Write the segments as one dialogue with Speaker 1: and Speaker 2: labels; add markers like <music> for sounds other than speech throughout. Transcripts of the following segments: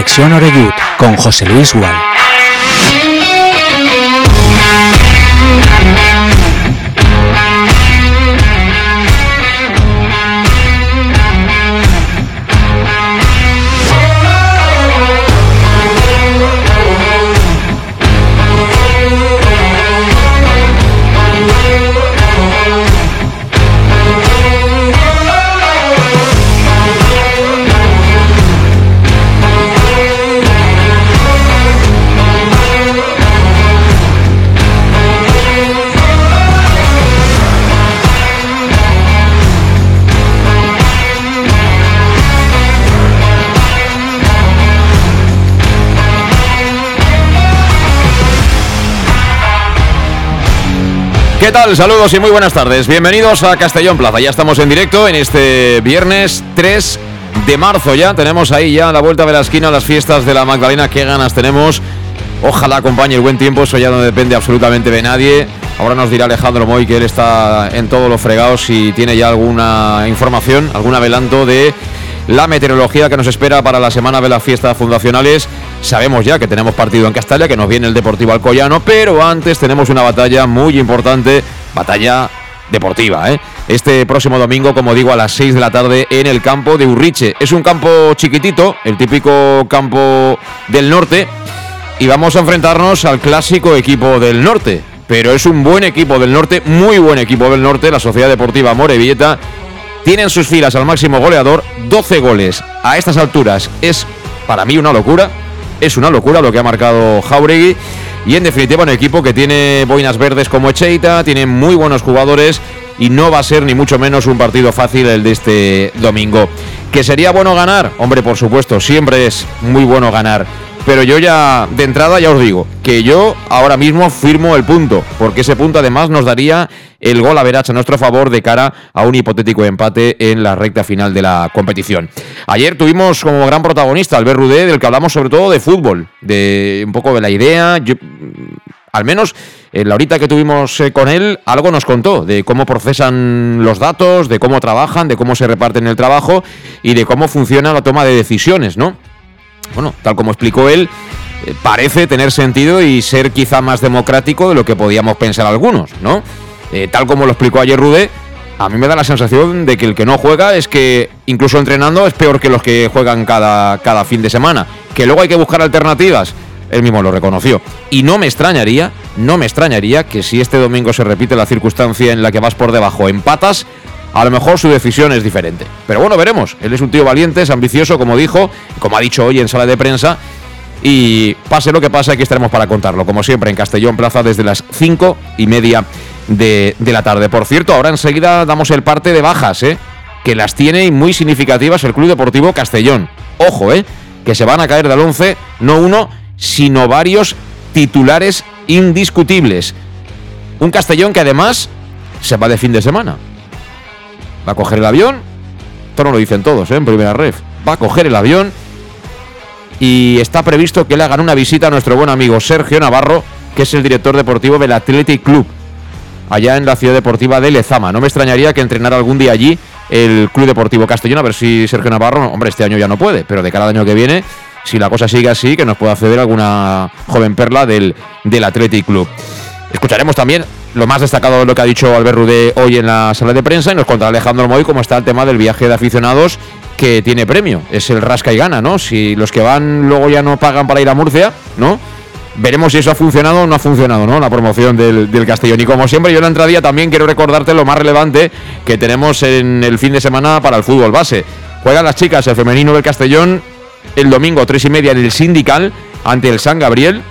Speaker 1: Conexión Oreyud con José Luis Gual.
Speaker 2: ¿Qué tal? Saludos y muy buenas tardes. Bienvenidos a Castellón Plaza. Ya estamos en directo en este viernes 3 de marzo ya. Tenemos ahí ya la vuelta de la esquina las fiestas de la Magdalena. Qué ganas tenemos. Ojalá acompañe el buen tiempo. Eso ya no depende absolutamente de nadie. Ahora nos dirá Alejandro Moy que él está en todos los fregados y tiene ya alguna información, algún adelanto de la meteorología que nos espera para la semana de las fiestas fundacionales. Sabemos ya que tenemos partido en Castalia, que nos viene el Deportivo Alcoyano, pero antes tenemos una batalla muy importante, batalla deportiva, ¿eh? Este próximo domingo, como digo, a las 6 de la tarde en el campo de Urriche. Es un campo chiquitito, el típico campo del norte, y vamos a enfrentarnos al clásico equipo del norte. Pero es un buen equipo del norte, muy buen equipo del norte, la Sociedad Deportiva Morevieta. Tiene en sus filas al máximo goleador, 12 goles. A estas alturas es para mí una locura es una locura lo que ha marcado Jauregui. Y en definitiva, un equipo que tiene boinas verdes como Echeita, tiene muy buenos jugadores y no va a ser ni mucho menos un partido fácil el de este domingo. ¿Que sería bueno ganar? Hombre, por supuesto, siempre es muy bueno ganar. Pero yo ya, de entrada, ya os digo, que yo ahora mismo firmo el punto, porque ese punto además nos daría el gol a Verach a nuestro favor de cara a un hipotético empate en la recta final de la competición. Ayer tuvimos como gran protagonista Albert Rudé, del que hablamos sobre todo de fútbol, de un poco de la idea. al menos en la horita que tuvimos eh, con él, algo nos contó de cómo procesan los datos, de cómo trabajan, de cómo se reparten el trabajo y de cómo funciona la toma de decisiones, ¿no? Bueno, tal como explicó él, eh, parece tener sentido y ser quizá más democrático de lo que podíamos pensar algunos, ¿no? Eh, tal como lo explicó ayer Rude, a mí me da la sensación de que el que no juega es que incluso entrenando es peor que los que juegan cada, cada fin de semana. Que luego hay que buscar alternativas. Él mismo lo reconoció. Y no me extrañaría, no me extrañaría que si este domingo se repite la circunstancia en la que vas por debajo, empatas, a lo mejor su decisión es diferente. Pero bueno, veremos. Él es un tío valiente, es ambicioso, como dijo, como ha dicho hoy en sala de prensa. Y pase lo que pase, aquí estaremos para contarlo, como siempre, en Castellón Plaza desde las cinco y media de, la tarde. Por cierto, ahora enseguida damos el parte de bajas, ¿eh? que las tiene muy significativas el Club Deportivo Castellón. Ojo, ¿eh? que se van a caer del 11, no uno, sino varios titulares indiscutibles. Un Castellón que además se va de fin de semana va a coger el avión. Esto no lo dicen todos, ¿eh? en primera ref. Va a coger el avión y está previsto que le hagan una visita a nuestro buen amigo Sergio Navarro, que es el director deportivo del Athletic Club, allá en la ciudad deportiva de Lezama. No me extrañaría que entrenara algún día allí el Club Deportivo Castellón, a ver si Sergio Navarro, hombre, este año ya no puede, pero de cada año que viene, si la cosa sigue así, que nos pueda acceder alguna joven perla del, del Athletic Club. Escucharemos también lo más destacado de lo que ha dicho Albert Rudé hoy en la sala de prensa y nos contará Alejandro Moy cómo está el tema del viaje de aficionados que tiene premio. Es el rasca y gana, ¿no? Si los que van luego ya no pagan para ir a Murcia, ¿no? Veremos si eso ha funcionado o no ha funcionado, ¿no? La promoción del, del Castellón. Y como siempre, yo en la entradía también quiero recordarte lo más relevante que tenemos en el fin de semana para el fútbol base. Juegan las chicas, el femenino del Castellón, el domingo tres y media en el Sindical ante el San Gabriel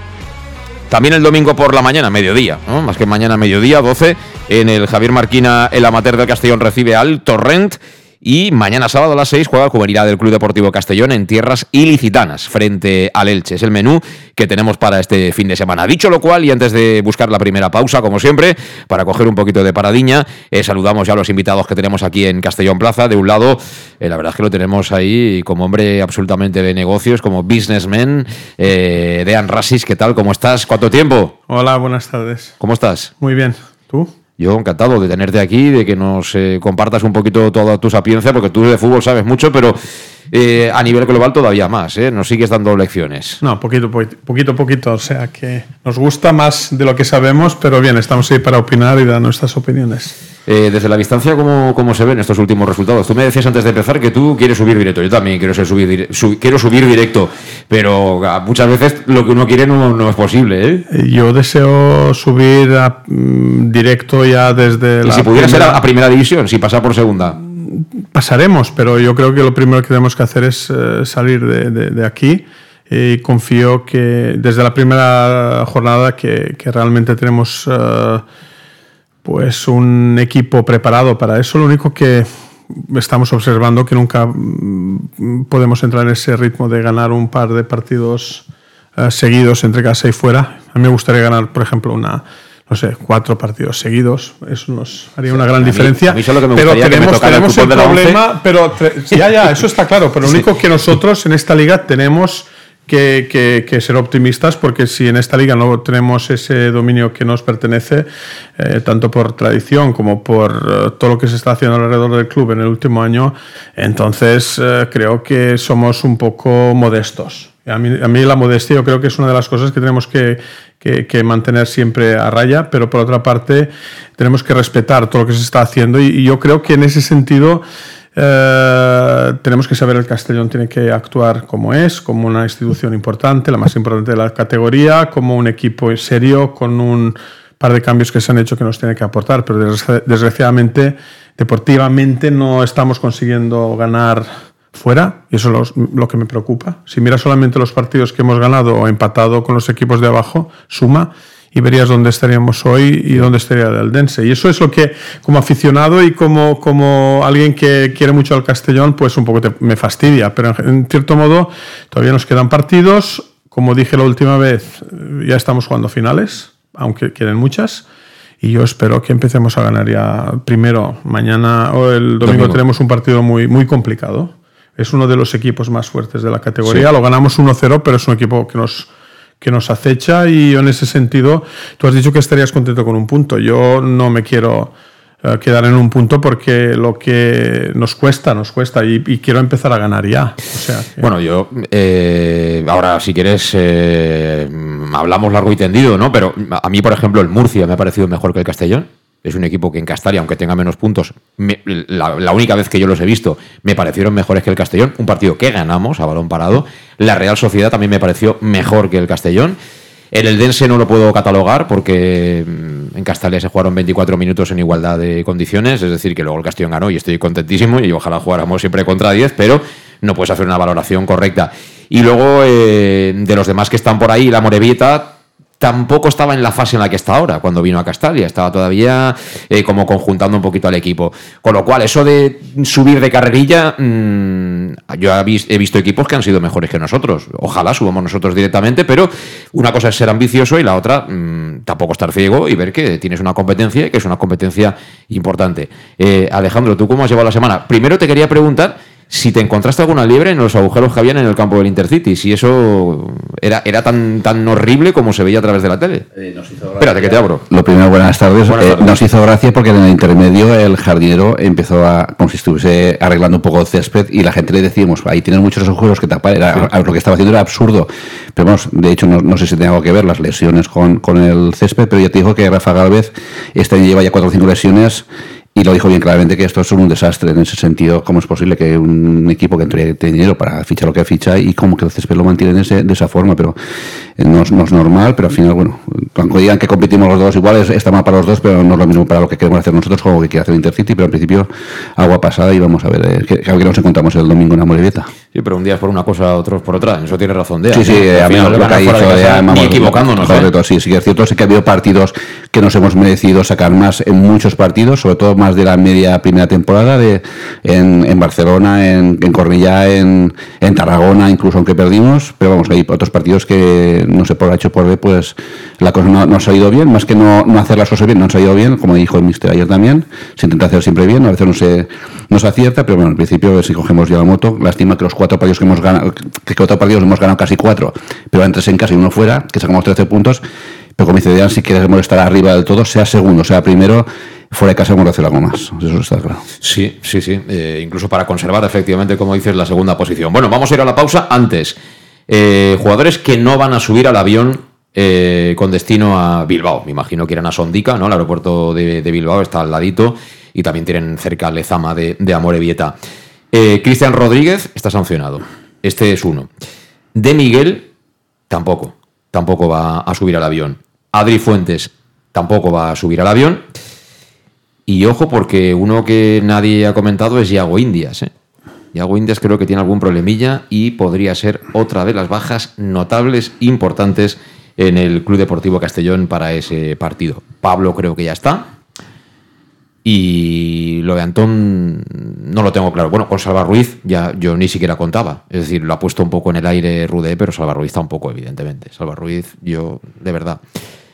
Speaker 2: también el domingo por la mañana, mediodía, más que mañana, mediodía, 12, en el Javier Marquina, el amateur del Castellón recibe al Torrent. Y mañana sábado a las 6 juega el juvenil del Club Deportivo Castellón en tierras ilicitanas frente al Elche. Es el menú que tenemos para este fin de semana. Dicho lo cual, y antes de buscar la primera pausa, como siempre, para coger un poquito de paradiña, eh, saludamos ya a los invitados que tenemos aquí en Castellón Plaza. De un lado, eh, la verdad es que lo tenemos ahí como hombre absolutamente de negocios, como businessman, eh, Dean Rasis, ¿qué tal? ¿Cómo estás? ¿Cuánto tiempo?
Speaker 3: Hola, buenas tardes.
Speaker 2: ¿Cómo estás?
Speaker 3: Muy bien. ¿Tú?
Speaker 2: Yo encantado de tenerte aquí, de que nos eh, compartas un poquito toda tu sapiencia, porque tú de fútbol sabes mucho, pero eh, a nivel global todavía más, ¿eh? Nos sigues dando lecciones.
Speaker 3: No, poquito, poquito, poquito. O sea que nos gusta más de lo que sabemos, pero bien, estamos ahí para opinar y dar nuestras opiniones.
Speaker 2: Eh, desde la distancia, ¿cómo, ¿cómo, se ven estos últimos resultados? Tú me decías antes de empezar que tú quieres subir directo. Yo también quiero, ser subir, quiero subir directo, pero ah, muchas veces lo que uno quiere no, es posible. ¿eh?
Speaker 3: Yo deseo subir a, mm, directo ya desde...
Speaker 2: ¿Y si pudiera ser a, primera división, si pasa por segunda?
Speaker 3: Pasaremos, pero yo creo que lo primero que tenemos que hacer es eh, salir de, aquí y confío que desde la primera jornada que, realmente tenemos pues un equipo preparado para eso. Lo único que estamos observando que nunca mm, podemos entrar en ese ritmo de ganar un par de partidos eh, seguidos entre casa y fuera. A mí me gustaría ganar, por ejemplo, una no sé, cuatro partidos seguidos. Eso nos haría una gran diferencia. pero tenemos, tenemos el problema, pero ya, ya, eso está claro. Pero lo único que nosotros en esta liga tenemos que, ser optimistas porque si en esta liga no tenemos ese dominio que nos pertenece, eh, tanto por tradición como por eh, todo lo que se está haciendo alrededor del club en el último año, entonces eh, creo que somos un poco modestos. A mí, a mí, la modestia yo creo que es una de las cosas que tenemos que, mantener siempre a raya, pero por otra parte tenemos que respetar todo lo que se está haciendo y yo creo que en ese sentido... tenemos que saber el Castellón tiene que actuar como es, como una institución importante, la más importante de la categoría, como un equipo serio, con un par de cambios que se han hecho que nos tiene que aportar, pero desgraciadamente, deportivamente no estamos consiguiendo ganar fuera, y eso es lo, que me preocupa. Si mira solamente los partidos que hemos ganado o empatado con los equipos de abajo, suma, y verías dónde estaríamos hoy y dónde estaría el Dense. Y eso es lo que, como aficionado y como, como alguien que quiere mucho al Castellón, pues un poco me fastidia. Pero en, cierto modo, todavía nos quedan partidos. Como dije la última vez, ya estamos jugando finales, aunque quieren muchas. Y yo espero que empecemos a ganar ya primero. Mañana o el domingo, tenemos un partido muy, muy complicado. Es uno de los equipos más fuertes de la categoría. Lo ganamos 1-0, pero es un equipo que nos que nos acecha y en ese sentido, tú has dicho que estarías contento con un punto. Yo no me quiero eh, quedar en un punto porque lo que nos cuesta, nos cuesta y, quiero empezar a ganar ya.
Speaker 2: Bueno, yo, eh, ahora si quieres, eh, hablamos largo y tendido, ¿no? Pero a mí, por ejemplo, el Murcia me ha parecido mejor que el Castellón es un equipo que en Castalia, aunque tenga menos puntos, la, única vez que yo los he visto, me parecieron mejores que el Castellón. Un partido que ganamos a balón parado. La Real Sociedad también me pareció mejor que el Castellón. El Eldense no lo puedo catalogar porque mm, en Castalia se jugaron 24 minutos en igualdad de condiciones, es decir, que luego el Castellón ganó y estoy contentísimo y ojalá jugáramos siempre contra 10, pero no puedes hacer una valoración correcta. Y luego eh, de los demás que están por ahí, la Morevieta tampoco estaba en la fase en la que está ahora, cuando vino a Castalia. Estaba todavía eh, como conjuntando un poquito al equipo. Con lo cual, eso de subir de carrerilla, mm, yo he visto equipos que han sido mejores que nosotros. Ojalá subamos nosotros directamente, pero una cosa es ser ambicioso y la otra, mm, tampoco estar ciego y ver que tienes una competencia y que es una competencia importante. Eh, Alejandro, ¿tú cómo has llevado la semana? Primero te quería preguntar si te encontraste alguna liebre en los agujeros que habían en el campo del Intercity, si eso era, era tan, tan horrible como se veía a través de la tele. Eh, Espérate, que te abro.
Speaker 4: Lo primero, buenas tardes. Eh, nos hizo gracia porque en el intermedio el jardinero empezó a, como si estuviese arreglando un poco el césped y la gente le decíamos, ahí tienen muchos agujeros que tapar. Era, Lo que estaba haciendo era absurdo. Pero vamos, de hecho, no, sé si tenía algo que ver las lesiones con, con el césped, pero ya te dijo que Rafa Galvez este año lleva ya cuatro o cinco lesiones y lo dijo bien claramente que esto es un desastre en ese sentido. ¿Cómo es posible que un equipo que entre dinero para fichar lo que ficha y como que el césped lo mantiene de, esa forma? Pero eh, no es, normal, pero al final, bueno, aunque digan que competimos los dos igual, está mal para los dos, pero no es lo mismo para lo que queremos hacer nosotros como que quiere hacer Intercity. Pero al principio, agua pasada y vamos a ver eh, qué, nos encontramos el domingo en Amorebieta.
Speaker 2: Sí, pero un día es por una cosa, otros por otra. Eso tiene razón de
Speaker 4: Sí, sí, a mí lo que ha dicho
Speaker 2: Ni equivocándonos.
Speaker 4: ¿eh? sí, sí, es cierto. Sí que ha habido partidos que nos hemos merecido sacar más en muchos partidos, sobre todo más de la media primera temporada de, en, Barcelona, en, en Cornellá, en, Tarragona, incluso aunque perdimos, pero vamos, hay otros partidos que no sé por H por B, pues la cosa no, ha salido bien, más que no, no, hacer las cosas bien, no han salido bien, como dijo el mister ayer también, se intenta hacer siempre bien, a veces no se, no se acierta, pero bueno, al principio si cogemos ya la moto, lástima que los cuatro partidos que hemos ganado, que cuatro partidos hemos ganado casi cuatro, pero entre en casa y uno fuera, que sacamos 13 puntos, pero como dice si queremos estar arriba del todo, sea segundo, sea primero, fuera de casa vamos a hacer algo más. Eso está claro.
Speaker 2: Sí, sí, sí. Eh, incluso para conservar efectivamente, como dices, la segunda posición. Bueno, vamos a ir a la pausa antes. Eh, jugadores que no van a subir al avión eh, con destino a Bilbao. Me imagino que irán a Sondica, ¿no? El aeropuerto de, Bilbao está al ladito y también tienen cerca Lezama de, de Amorebieta. Cristian Rodríguez está sancionado. Este es uno. De Miguel, tampoco. Tampoco va a subir al avión. Adri Fuentes tampoco va a subir al avión. Y ojo, porque uno que nadie ha comentado es Yago Indias. ¿eh? Yago Indias creo que tiene algún problemilla y podría ser otra de las bajas notables, importantes en el Club Deportivo Castellón para ese partido. Pablo creo que ya está. Y lo de Antón no lo tengo claro. Bueno, con Salva Ruiz ya yo ni siquiera contaba. Es decir, lo ha puesto un poco en el aire Rude, pero Salva Ruiz tampoco, evidentemente. Salva Ruiz, yo, de verdad.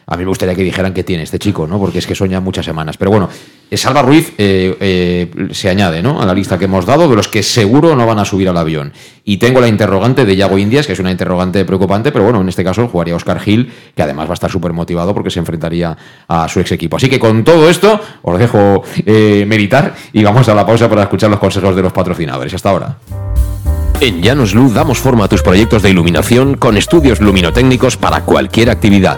Speaker 2: A mí me gustaría que dijeran que tiene este chico, ¿no? Porque es que sueña muchas semanas. Pero bueno, eh, Salva Ruiz eh, eh, se añade, ¿no? A la lista que hemos dado de los que seguro no van a subir al avión. Y tengo la interrogante de Yago Indias, que es una interrogante preocupante, pero bueno, en este caso jugaría Oscar Gil, que además va a estar súper motivado porque se enfrentaría a su ex equipo. Así que con todo esto, os dejo meditar y vamos a la pausa para escuchar los consejos de los patrocinadores. Hasta ahora.
Speaker 1: En Llanos Luz damos forma a tus proyectos de iluminación con estudios luminotécnicos para cualquier actividad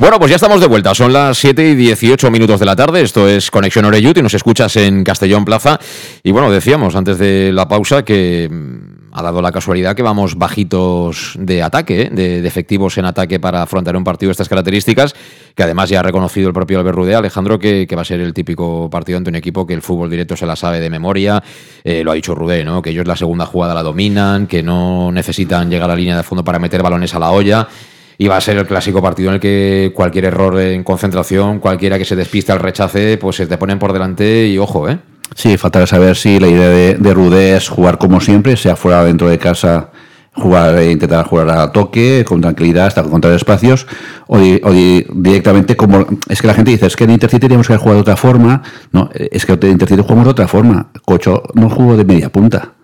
Speaker 5: Bueno, pues ya estamos de vuelta. Son las 7 y 18 minutos de la tarde. Esto es Conexión Oreyut y nos escuchas en Castellón Plaza. Y bueno, decíamos antes de la pausa que mm, ha dado la casualidad que vamos bajitos de ataque, ¿eh? de, efectivos en ataque para afrontar un partido de estas características, que además ya ha reconocido el propio Albert Rudé, Alejandro, que, que, va a ser el típico partido ante un equipo que el fútbol directo se la sabe de memoria. Eh, lo ha dicho Rudé, ¿no? Que ellos la segunda jugada la dominan, que no necesitan llegar a la línea de fondo para meter balones a la olla y va a ser el clásico partido en el que cualquier error en concentración, cualquiera que se despiste al rechace, pues se te ponen por delante y ojo, ¿eh?
Speaker 4: Sí, falta saber si la idea de, de es jugar como siempre, sea fuera o dentro de casa, jugar e intentar jugar a toque, con tranquilidad, hasta encontrar espacios, o, di, o di, directamente como... Es que la gente dice, es que en Intercity teníamos que jugar de otra forma. No, es que en Intercity jugamos de otra forma. Cocho no jugó de media punta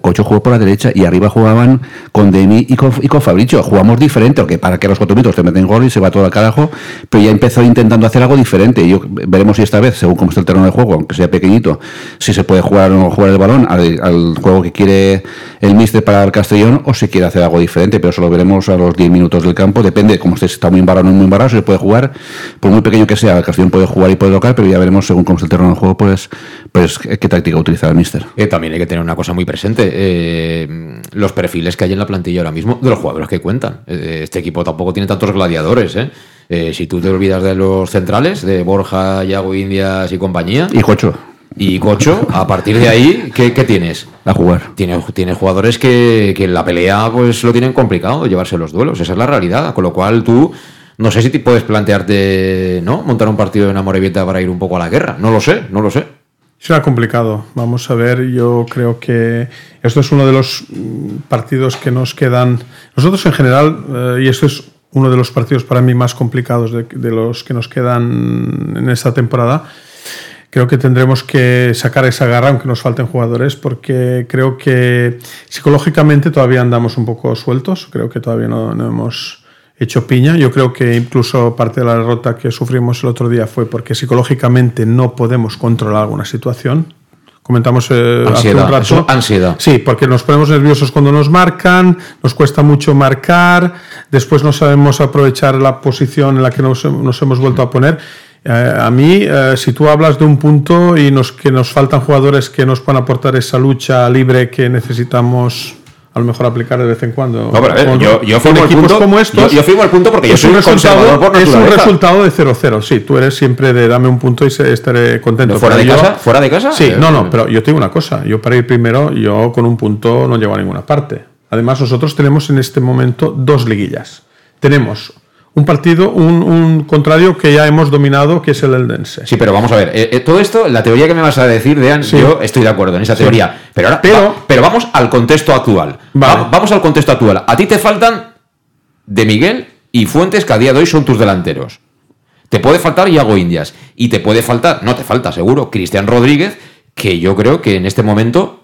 Speaker 4: Cocho jugó por la derecha y arriba jugaban con Demi y con, Fabricio. Jugamos diferente, aunque para que los cuatro minutos te meten gol y se va todo al carajo, pero ya empezó intentando hacer algo diferente. Yo veremos si esta vez, según cómo está el terreno de juego, aunque sea pequeñito, si se puede jugar o no jugar el balón al, juego que quiere el míster para el Castellón o si quiere hacer algo diferente, pero eso lo veremos a los 10 minutos del campo. Depende, como esté, está muy embarrado o no muy embarrado, si se puede jugar, por muy pequeño que sea, el Castellón puede jugar y puede tocar, pero ya veremos según cómo está el terreno de juego, pues, pues qué táctica utiliza el míster.
Speaker 2: Eh, también hay que tener una cosa muy presente. Eh, los perfiles que hay en la plantilla ahora mismo de los jugadores que cuentan. Eh, este equipo tampoco tiene tantos gladiadores. si tú te olvidas de los centrales, de Borja, Yago Indias y compañía.
Speaker 4: Y Cocho.
Speaker 2: Y Cocho, a partir de ahí, ¿qué, tienes?
Speaker 4: A jugar.
Speaker 2: Tienes tiene jugadores que, que en la pelea pues lo tienen complicado llevarse los duelos. Esa es la realidad. Con lo cual tú no sé si te puedes plantearte, ¿no? Montar un partido de una Morevieta para ir un poco a la guerra. No lo sé, no lo sé.
Speaker 3: Será complicado. Vamos a ver, yo creo que esto es uno de los mm, partidos que nos quedan. Nosotros en general, eh, y esto es uno de los partidos para mí más complicados de, los que nos quedan en esta temporada, creo que tendremos que sacar esa garra, aunque nos falten jugadores, porque creo que psicológicamente todavía andamos un poco sueltos. Creo que todavía no hemos hecho piña. Yo creo que incluso parte de la derrota que sufrimos el otro día fue porque psicológicamente no podemos controlar alguna situación. Comentamos
Speaker 2: eh, hace un rato. ansiedad.
Speaker 3: Sí, porque nos ponemos nerviosos cuando nos marcan, nos cuesta mucho marcar, después no sabemos aprovechar la posición en la que nos, hemos vuelto a poner. Eh, a mí, eh, si tú hablas de un punto y nos, que nos faltan jugadores que nos puedan aportar esa lucha libre que necesitamos a lo mejor aplicar de vez en cuando.
Speaker 2: No, pero yo, yo firmo el punto, como estos. Yo, firmo el punto porque yo soy un resultado,
Speaker 3: por Es un resultado de 0-0. Sí, tú eres siempre de dame un punto y estaré contento.
Speaker 2: ¿Fuera de casa? ¿Fuera de casa?
Speaker 3: Sí, eh, no, no, pero yo te digo una cosa. Yo para ir primero, yo con un punto no llego a ninguna parte. Además, nosotros tenemos en este momento dos liguillas. Tenemos un partido, un, contrario que ya hemos dominado, que es el Eldense.
Speaker 2: Sí, pero vamos a ver, eh, eh, todo esto, la teoría que me vas a decir, Dean, yo estoy de acuerdo en esa teoría. Pero ahora, pero, pero vamos al contexto actual. vamos al contexto actual. A ti te faltan de Miguel y Fuentes, que a día de hoy son tus delanteros. Te puede faltar Iago Indias. Y te puede faltar, no te falta seguro, Cristian Rodríguez, que yo creo que en este momento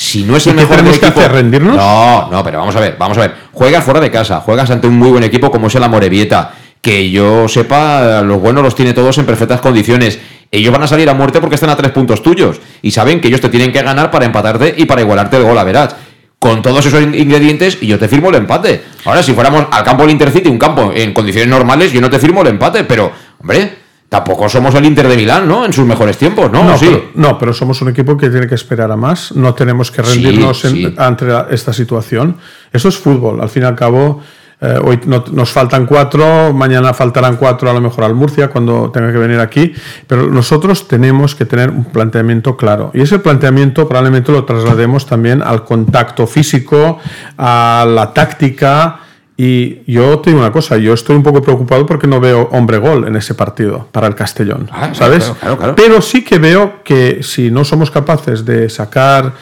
Speaker 2: si no es el mejor
Speaker 3: equipo. rendirnos?
Speaker 2: No, no, pero vamos a ver, vamos a ver. Juegas fuera de casa, juegas ante un muy buen equipo como es el Amorebieta. Que yo sepa, los buenos los tiene todos en perfectas condiciones. Ellos van a salir a muerte porque están a tres puntos tuyos. Y saben que ellos te tienen que ganar para empatarte y para igualarte el gol, a verás. Con todos esos ingredientes, y yo te firmo el empate. Ahora, si fuéramos al campo del Intercity, un campo en condiciones normales, yo no te firmo el empate, pero, hombre, Tampoco somos el Inter de Milán, ¿no? En sus mejores tiempos, ¿no?
Speaker 3: No, sí. pero, no pero somos un equipo que tiene que esperar a más. No tenemos que rendirnos ante esta situación. Eso es fútbol. Al fin y al cabo, eh, hoy nos faltan cuatro, mañana faltarán cuatro a lo mejor al Murcia cuando tenga que venir aquí. Pero nosotros tenemos que tener un planteamiento claro. Y ese planteamiento probablemente lo traslademos también al contacto físico, a la táctica y yo te digo una cosa, yo estoy un poco preocupado porque no veo hombre gol en ese partido para el Castellón, ah, ¿sabes? Pero sí que veo que si no somos capaces de sacar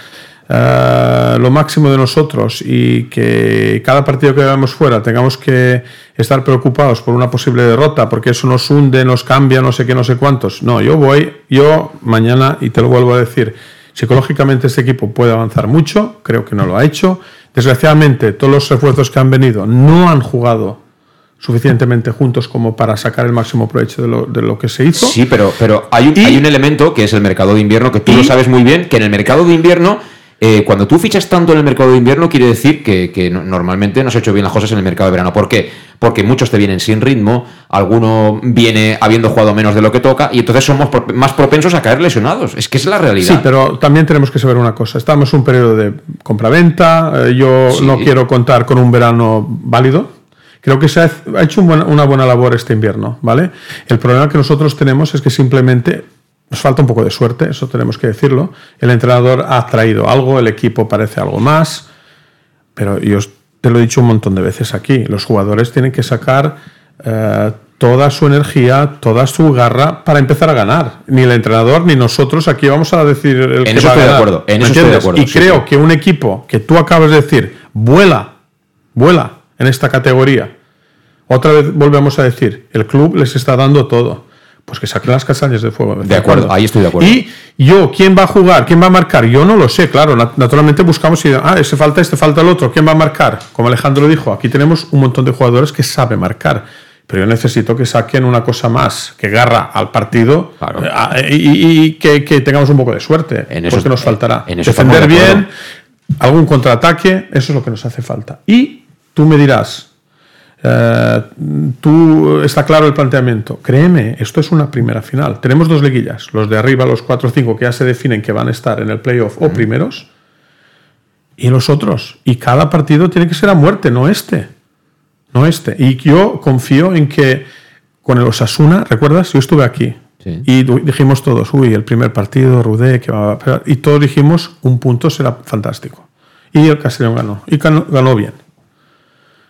Speaker 3: eh, lo máximo de nosotros y que cada partido que veamos fuera tengamos que estar preocupados por una posible derrota, porque eso nos hunde, nos cambia, no sé qué, no sé cuántos. No, yo voy, yo mañana, y te lo vuelvo a decir, psicológicamente este equipo puede avanzar mucho, creo que no lo ha hecho Desgraciadamente, todos los refuerzos que han venido no han jugado suficientemente juntos como para sacar el máximo provecho de lo, de lo que se hizo.
Speaker 2: Sí, pero, pero hay, un, hay un elemento que es el mercado de invierno, que tú lo sabes muy bien, que en el mercado de invierno eh, cuando tú fichas tanto en el mercado de invierno, quiere decir que, normalmente no has hecho bien las cosas en el mercado de verano. ¿Por qué? Porque muchos te vienen sin ritmo, alguno viene habiendo jugado menos de lo que toca, y entonces somos más propensos a caer lesionados. Es que es la realidad.
Speaker 3: Sí, pero también tenemos que saber una cosa. Estamos en un periodo de compraventa. Eh, yo no quiero contar con un verano válido. Creo que se ha, hecho una buena labor este invierno, ¿vale? El problema que nosotros tenemos es que simplemente nos falta un poco de suerte, eso tenemos que decirlo. El entrenador ha traído algo, el equipo parece algo más, pero yo te lo he dicho un montón de veces aquí, los jugadores tienen que sacar eh, toda su energía, toda su garra para empezar a ganar. Ni el entrenador ni nosotros aquí vamos a decir el
Speaker 2: en eso estoy de acuerdo. En eso estoy de acuerdo.
Speaker 3: Y creo que un equipo que tú acabas de decir vuela, vuela en esta categoría. Otra vez volvemos a decir, el club les está dando todo pues que saquen las castañas de fuego.
Speaker 2: De acuerdo, ahí estoy de acuerdo.
Speaker 3: Y yo, ¿quién va a jugar? ¿Quién va a marcar? Yo no lo sé, claro. Naturalmente buscamos y, ah, ese falta este, falta el otro. ¿Quién va a marcar? Como Alejandro dijo, aquí tenemos un montón de jugadores que saben marcar. Pero yo necesito que saquen una cosa más, que garra al partido eh, y, que, tengamos un poco de suerte. En eso, porque nos faltará. En Defender bien, algún contraataque, eso es lo que nos hace falta. Y tú me dirás, eh, tú está claro el planteamiento. Créeme, esto es una primera final. Tenemos dos liguillas, los de arriba, los 4 o 5 que ya se definen que van a estar en el playoff o primeros, y los otros. Y cada partido tiene que ser a muerte, no este. No este. Y yo confío en que con el Osasuna, ¿recuerdas? Yo estuve aquí. Y dijimos todos, uy, el primer partido, Rudé, que va a... Y todos dijimos, un punto será fantástico. Y el Castellón ganó. Y ganó bien.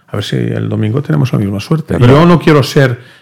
Speaker 3: A ver si el domingo tenemos la misma suerte. yo no quiero ser.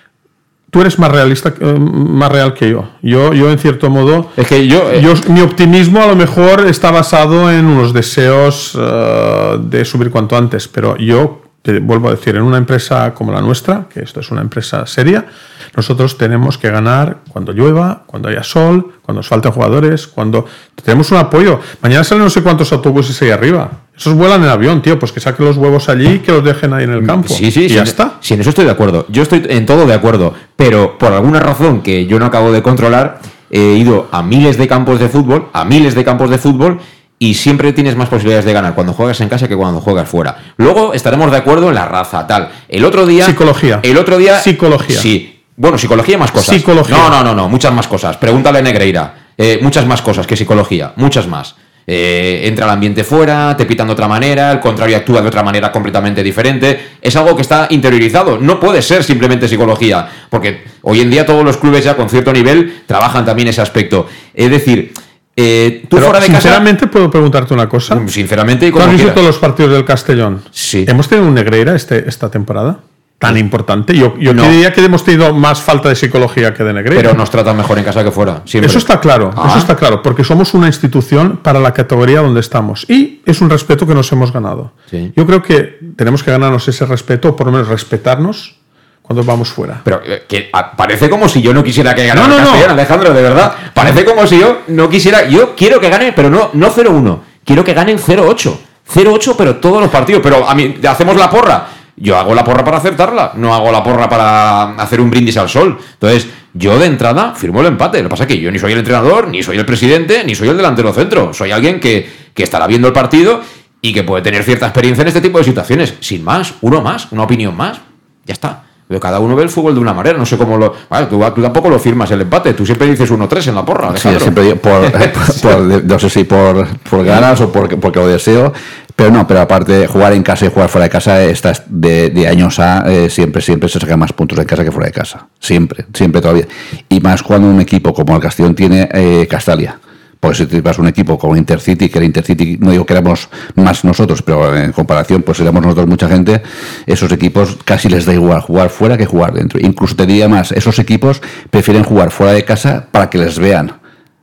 Speaker 3: Tú eres más realista, eh, más real que yo. Yo, yo en cierto modo.
Speaker 2: Es que yo,
Speaker 3: eh, mi optimismo a lo mejor está basado en unos deseos eh, de subir cuanto antes, pero yo te vuelvo a decir, en una empresa como la nuestra, que esto es una empresa seria, nosotros tenemos que ganar cuando llueva, cuando haya sol, cuando nos falten jugadores, cuando tenemos un apoyo. Mañana salen no sé cuántos autobuses ahí arriba. Esos vuelan en avión, tío. Pues que saquen los huevos allí y que los dejen ahí en el campo.
Speaker 2: Sí, sí,
Speaker 3: y
Speaker 2: ya está. Sí, en eso estoy de acuerdo. Yo estoy en todo de acuerdo. Pero por alguna razón que yo no acabo de controlar, he ido a miles de campos de fútbol, a miles de campos de fútbol, y siempre tienes más posibilidades de ganar cuando juegas en casa que cuando juegas fuera. Luego estaremos de acuerdo en la raza, tal. El otro día.
Speaker 3: Psicología.
Speaker 2: El otro día.
Speaker 3: Psicología.
Speaker 2: Sí, bueno, psicología más cosas.
Speaker 3: Psicología.
Speaker 2: No, no, no, no, muchas más cosas. Pregúntale a Negreira. Eh, muchas más cosas que psicología, muchas más. Eh, entra al ambiente fuera, te pitan de otra manera, el contrario actúa de otra manera completamente diferente. Es algo que está interiorizado. No puede ser simplemente psicología, porque hoy en día todos los clubes ya con cierto nivel trabajan también ese aspecto. Es decir, eh, tú fuera de
Speaker 3: sinceramente, puedo preguntarte una cosa.
Speaker 2: Mm, sinceramente, y
Speaker 3: como ¿Tú has visto todos los partidos del Castellón?
Speaker 2: Sí.
Speaker 3: ¿Hemos tenido un Negreira este, esta temporada? Tan importante. Yo, yo diría que hemos tenido más falta de psicología que de Negreira.
Speaker 2: Pero nos tratan mejor en casa que fuera.
Speaker 3: Eso está claro, eso ah. está claro, porque somos una institución para la categoría donde estamos. Y es un respeto que nos hemos ganado. Yo creo que tenemos que ganarnos ese respeto, o por lo menos respetarnos cuando vamos fuera.
Speaker 2: Pero eh, que ah, parece como si yo no quisiera que ganara no, no, Alejandro, de verdad. Parece como si yo no quisiera. Yo quiero que gane, pero no, no 0-1. Quiero que ganen 0-8. 0-8, pero todos los partidos. Pero a mí, hacemos la porra yo hago la porra para acertarla, no hago la porra para hacer un brindis al sol. Entonces, yo de entrada firmo el empate. Lo que pasa es que yo ni soy el entrenador, ni soy el presidente, ni soy el delantero centro. Soy alguien que, que estará viendo el partido y que puede tener cierta experiencia en este tipo de situaciones. Sin más, uno más, una opinión más. Ya está. Pero cada uno ve el fútbol de una manera, no sé cómo lo. Vale, tú, tampoco lo firmas el empate, tú siempre dices 1-3 en la porra.
Speaker 4: Alejandro. Sí, siempre <laughs> por, no sé si por, por ganas o porque, porque lo deseo, pero no, pero aparte jugar en casa y jugar fuera de casa, estás de, años a eh, siempre, siempre se saca más puntos en casa que fuera de casa. Siempre, siempre todavía. Y más cuando un equipo como el Castellón tiene eh, Castalia. Pues si vas un equipo como Intercity, que el Intercity, no digo que éramos más nosotros, pero en comparación, pues éramos nosotros mucha gente, esos equipos casi les da igual jugar fuera que jugar dentro. Incluso te diría más, esos equipos prefieren jugar fuera de casa para que les vean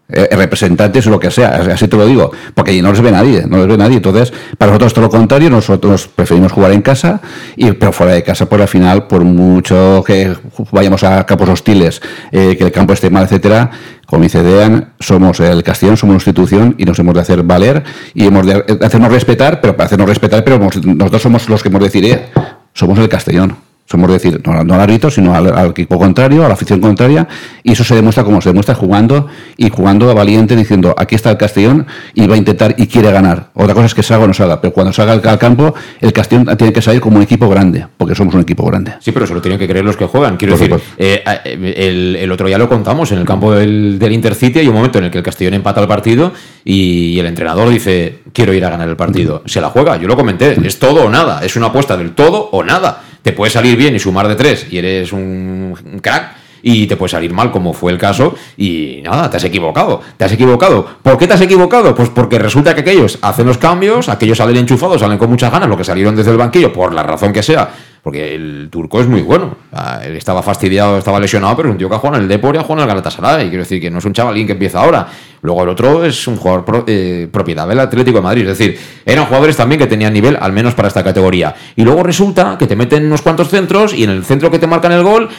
Speaker 4: representantes o lo que sea, así te lo digo, porque no les ve nadie, no les ve nadie. Entonces, para nosotros todo lo contrario, nosotros preferimos jugar en casa, y, pero fuera de casa, por al final, por mucho que vayamos a campos hostiles, eh, que el campo esté mal, etcétera, como dice Dean, somos el Castellón, somos una institución y nos hemos de hacer valer y hemos de hacernos respetar, pero para hacernos respetar, pero nosotros somos los que hemos de decir, eh, somos el Castellón. Somos decir, no, al árbitro, sino al, equipo contrario, a la afición contraria, y eso se demuestra como se demuestra jugando y jugando a valiente, diciendo aquí está el Castellón y va a intentar y quiere ganar. Otra cosa es que salga o no salga, pero cuando salga al, campo, el Castellón tiene que salir como un equipo grande, porque somos un equipo grande.
Speaker 2: Sí, pero eso lo tienen que creer los que juegan. Quiero decir, eh, eh, el, otro día lo contamos en el campo del, del Intercity, hay un momento en el que el Castellón empata el partido y el entrenador dice, quiero ir a ganar el partido. Se la juega, yo lo comenté, es todo o nada, es una apuesta del todo o nada te puede salir bien y sumar de tres y eres un crack y te puede salir mal, como fue el caso, y nada, te has equivocado. Te has equivocado. ¿Por qué te has equivocado? Pues porque resulta que aquellos hacen los cambios, aquellos salen enchufados, salen con muchas ganas, lo que salieron desde el banquillo, por la razón que sea, porque el turco es muy bueno. Él estaba fastidiado, estaba lesionado, pero es un tío que ha jugado en el Depor y ha jugado el Galatasaray. Quiero decir que no es un chavalín que empieza ahora. Luego el otro es un jugador eh, propiedad del Atlético de Madrid. Es decir, eran jugadores también que tenían nivel, al menos para esta categoría. Y luego resulta que te meten unos cuantos centros y en el centro que te marcan el gol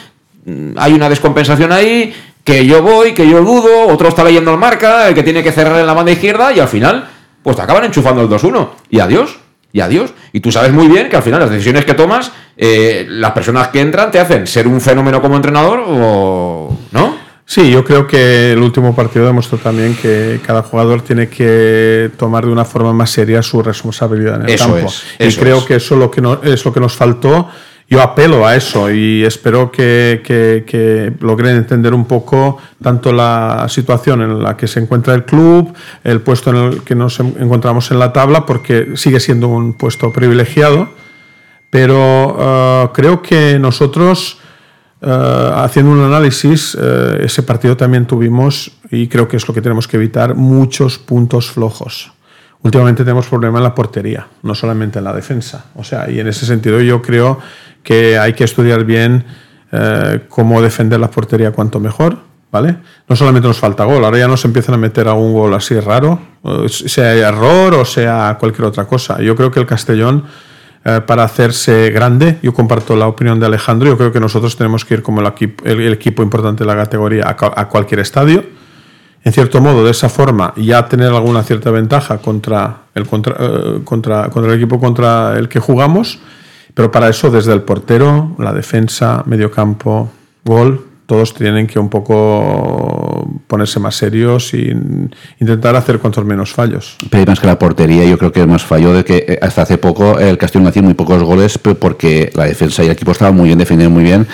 Speaker 2: mm, hay una descompensación ahí, que yo voy, que yo dudo, otro está leyendo el marca, el que tiene que cerrar en la banda izquierda y al final, pues te acaban enchufando el 2-1. Y adiós, y adiós. Y tú sabes muy bien que al final las decisiones que tomas, eh, las personas que entran te hacen ser un fenómeno como entrenador o... ¿No?
Speaker 3: Sí, yo creo que el último partido demostró también que cada jugador tiene que tomar de una forma más seria su responsabilidad en el
Speaker 2: Eso
Speaker 3: campo.
Speaker 2: es,
Speaker 3: y creo
Speaker 2: es.
Speaker 3: que eso lo que no- es lo que nos faltó. Yo apelo a eso y espero que, logren entender un poco tanto la situación en la que se encuentra el club, el puesto en el que nos en- encontramos en la tabla, porque sigue siendo un puesto privilegiado, pero eh, creo que nosotros, eh, haciendo un análisis, eh, ese partido también tuvimos, y creo que es lo que tenemos que evitar, muchos puntos flojos. Últimamente tenemos problema en la portería, no solamente en la defensa. O sea, y en ese sentido yo creo que hay que estudiar bien eh, cómo defender la portería cuanto mejor, ¿vale? No solamente nos falta gol, ahora ya nos empiezan a meter a un gol así raro, eh, sea error o sea cualquier otra cosa. Yo creo que el Castellón eh, para hacerse grande. Yo comparto la opinión de Alejandro. Yo creo que nosotros tenemos que ir como el, equipo, importante de la categoría a, ca- a cualquier estadio. En cierto modo, de esa forma, ya tener alguna cierta ventaja contra el, contra, eh, contra, contra el equipo contra el que jugamos. Pero para eso, desde el portero, la defensa, medio campo, gol, todos tienen que un poco ponerse más serios y intentar hacer cuantos menos fallos.
Speaker 4: Pero hay más que la portería, yo creo que es más fallo de que eh, hasta hace poco el Castellón hacía muy pocos goles porque la defensa y el equipo estaban muy bien, defendiendo muy bien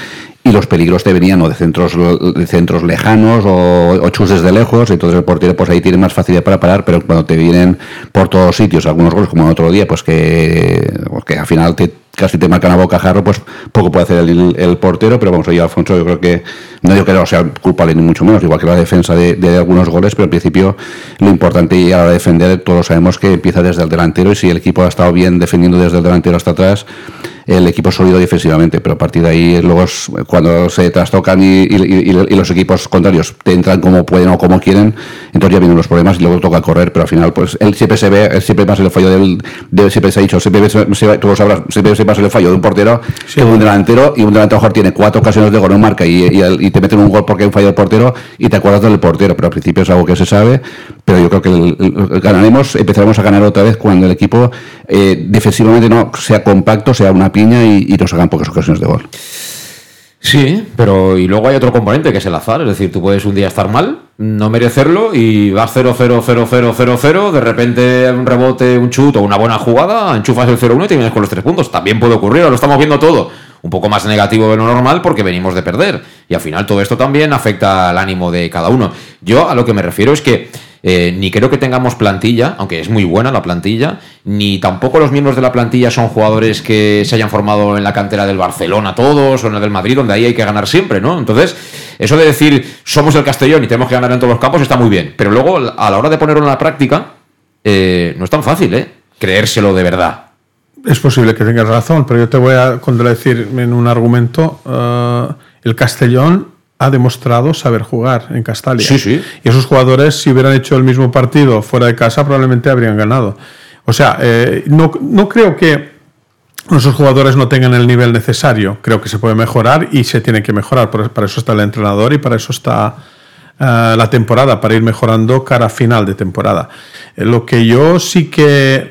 Speaker 4: y los peligros te venían o de centros de centros lejanos o, o chus desde lejos, entonces el portero pues ahí tiene más facilidad para parar, pero cuando te vienen por todos sitios algunos goles como el otro día, pues que, pues que al final te casi te marcan a bocajarro, pues poco puede hacer el, el portero, pero vamos, yo Alfonso yo creo que no digo que no sea culpable ni mucho menos, igual que la defensa de, de algunos goles, pero en principio lo importante y a la hora de defender, todos sabemos que empieza desde el delantero y si el equipo ha estado bien defendiendo desde el delantero hasta atrás, el equipo es sólido defensivamente, pero a partir de ahí luego es cuando se trastocan y, y- y- y los equipos contrarios te entran como pueden o como quieren, entonces ya vienen los problemas y luego toca correr, pero al final pues él siempre se ve, él siempre más el fallo del, de- siempre se ha dicho, siempre se, se- tú lo sabrás, siempre se pasa el fallo de un portero que de un delantero y un delantero mejor tiene cuatro ocasiones de gol en marca y, te meten un gol porque hay un fallo del portero y te acuerdas del portero, pero al principio es algo que se sabe, pero yo creo que ganaremos, empezaremos a ganar otra vez cuando el equipo eh, defensivamente no sea compacto, sea una piña y, nos hagan pocas ocasiones de gol.
Speaker 2: Sí, pero y luego hay otro componente que es el azar, es decir, tú puedes un día estar mal, no merecerlo y vas 0 0 0 0 0 0, de repente un rebote, un chut o una buena jugada, enchufas el 0-1 y te vienes con los tres puntos. También puede ocurrir, lo estamos viendo todo un poco más negativo de lo normal porque venimos de perder y al final todo esto también afecta al ánimo de cada uno. Yo a lo que me refiero es que eh, ni creo que tengamos plantilla, aunque es muy buena la plantilla, ni tampoco los miembros de la plantilla son jugadores que se hayan formado en la cantera del Barcelona todos o en la del Madrid, donde ahí hay que ganar siempre, ¿no? Entonces, eso de decir somos el Castellón y tenemos que ganar en todos los campos está muy bien, pero luego a la hora de ponerlo en la práctica, eh, no es tan fácil, ¿eh? Creérselo de verdad.
Speaker 3: Es posible que tengas razón, pero yo te voy a contradecir en un argumento. eh, el Castellón ha demostrado saber jugar en Castalia.
Speaker 2: Sí, sí.
Speaker 3: Y esos jugadores, si hubieran hecho el mismo partido fuera de casa, probablemente habrían ganado. O sea, eh, no, no creo que nuestros jugadores no tengan el nivel necesario. Creo que se puede mejorar y se tiene que mejorar. Para eso está el entrenador y para eso está eh, la temporada, para ir mejorando cara final de temporada. Eh, lo que yo sí que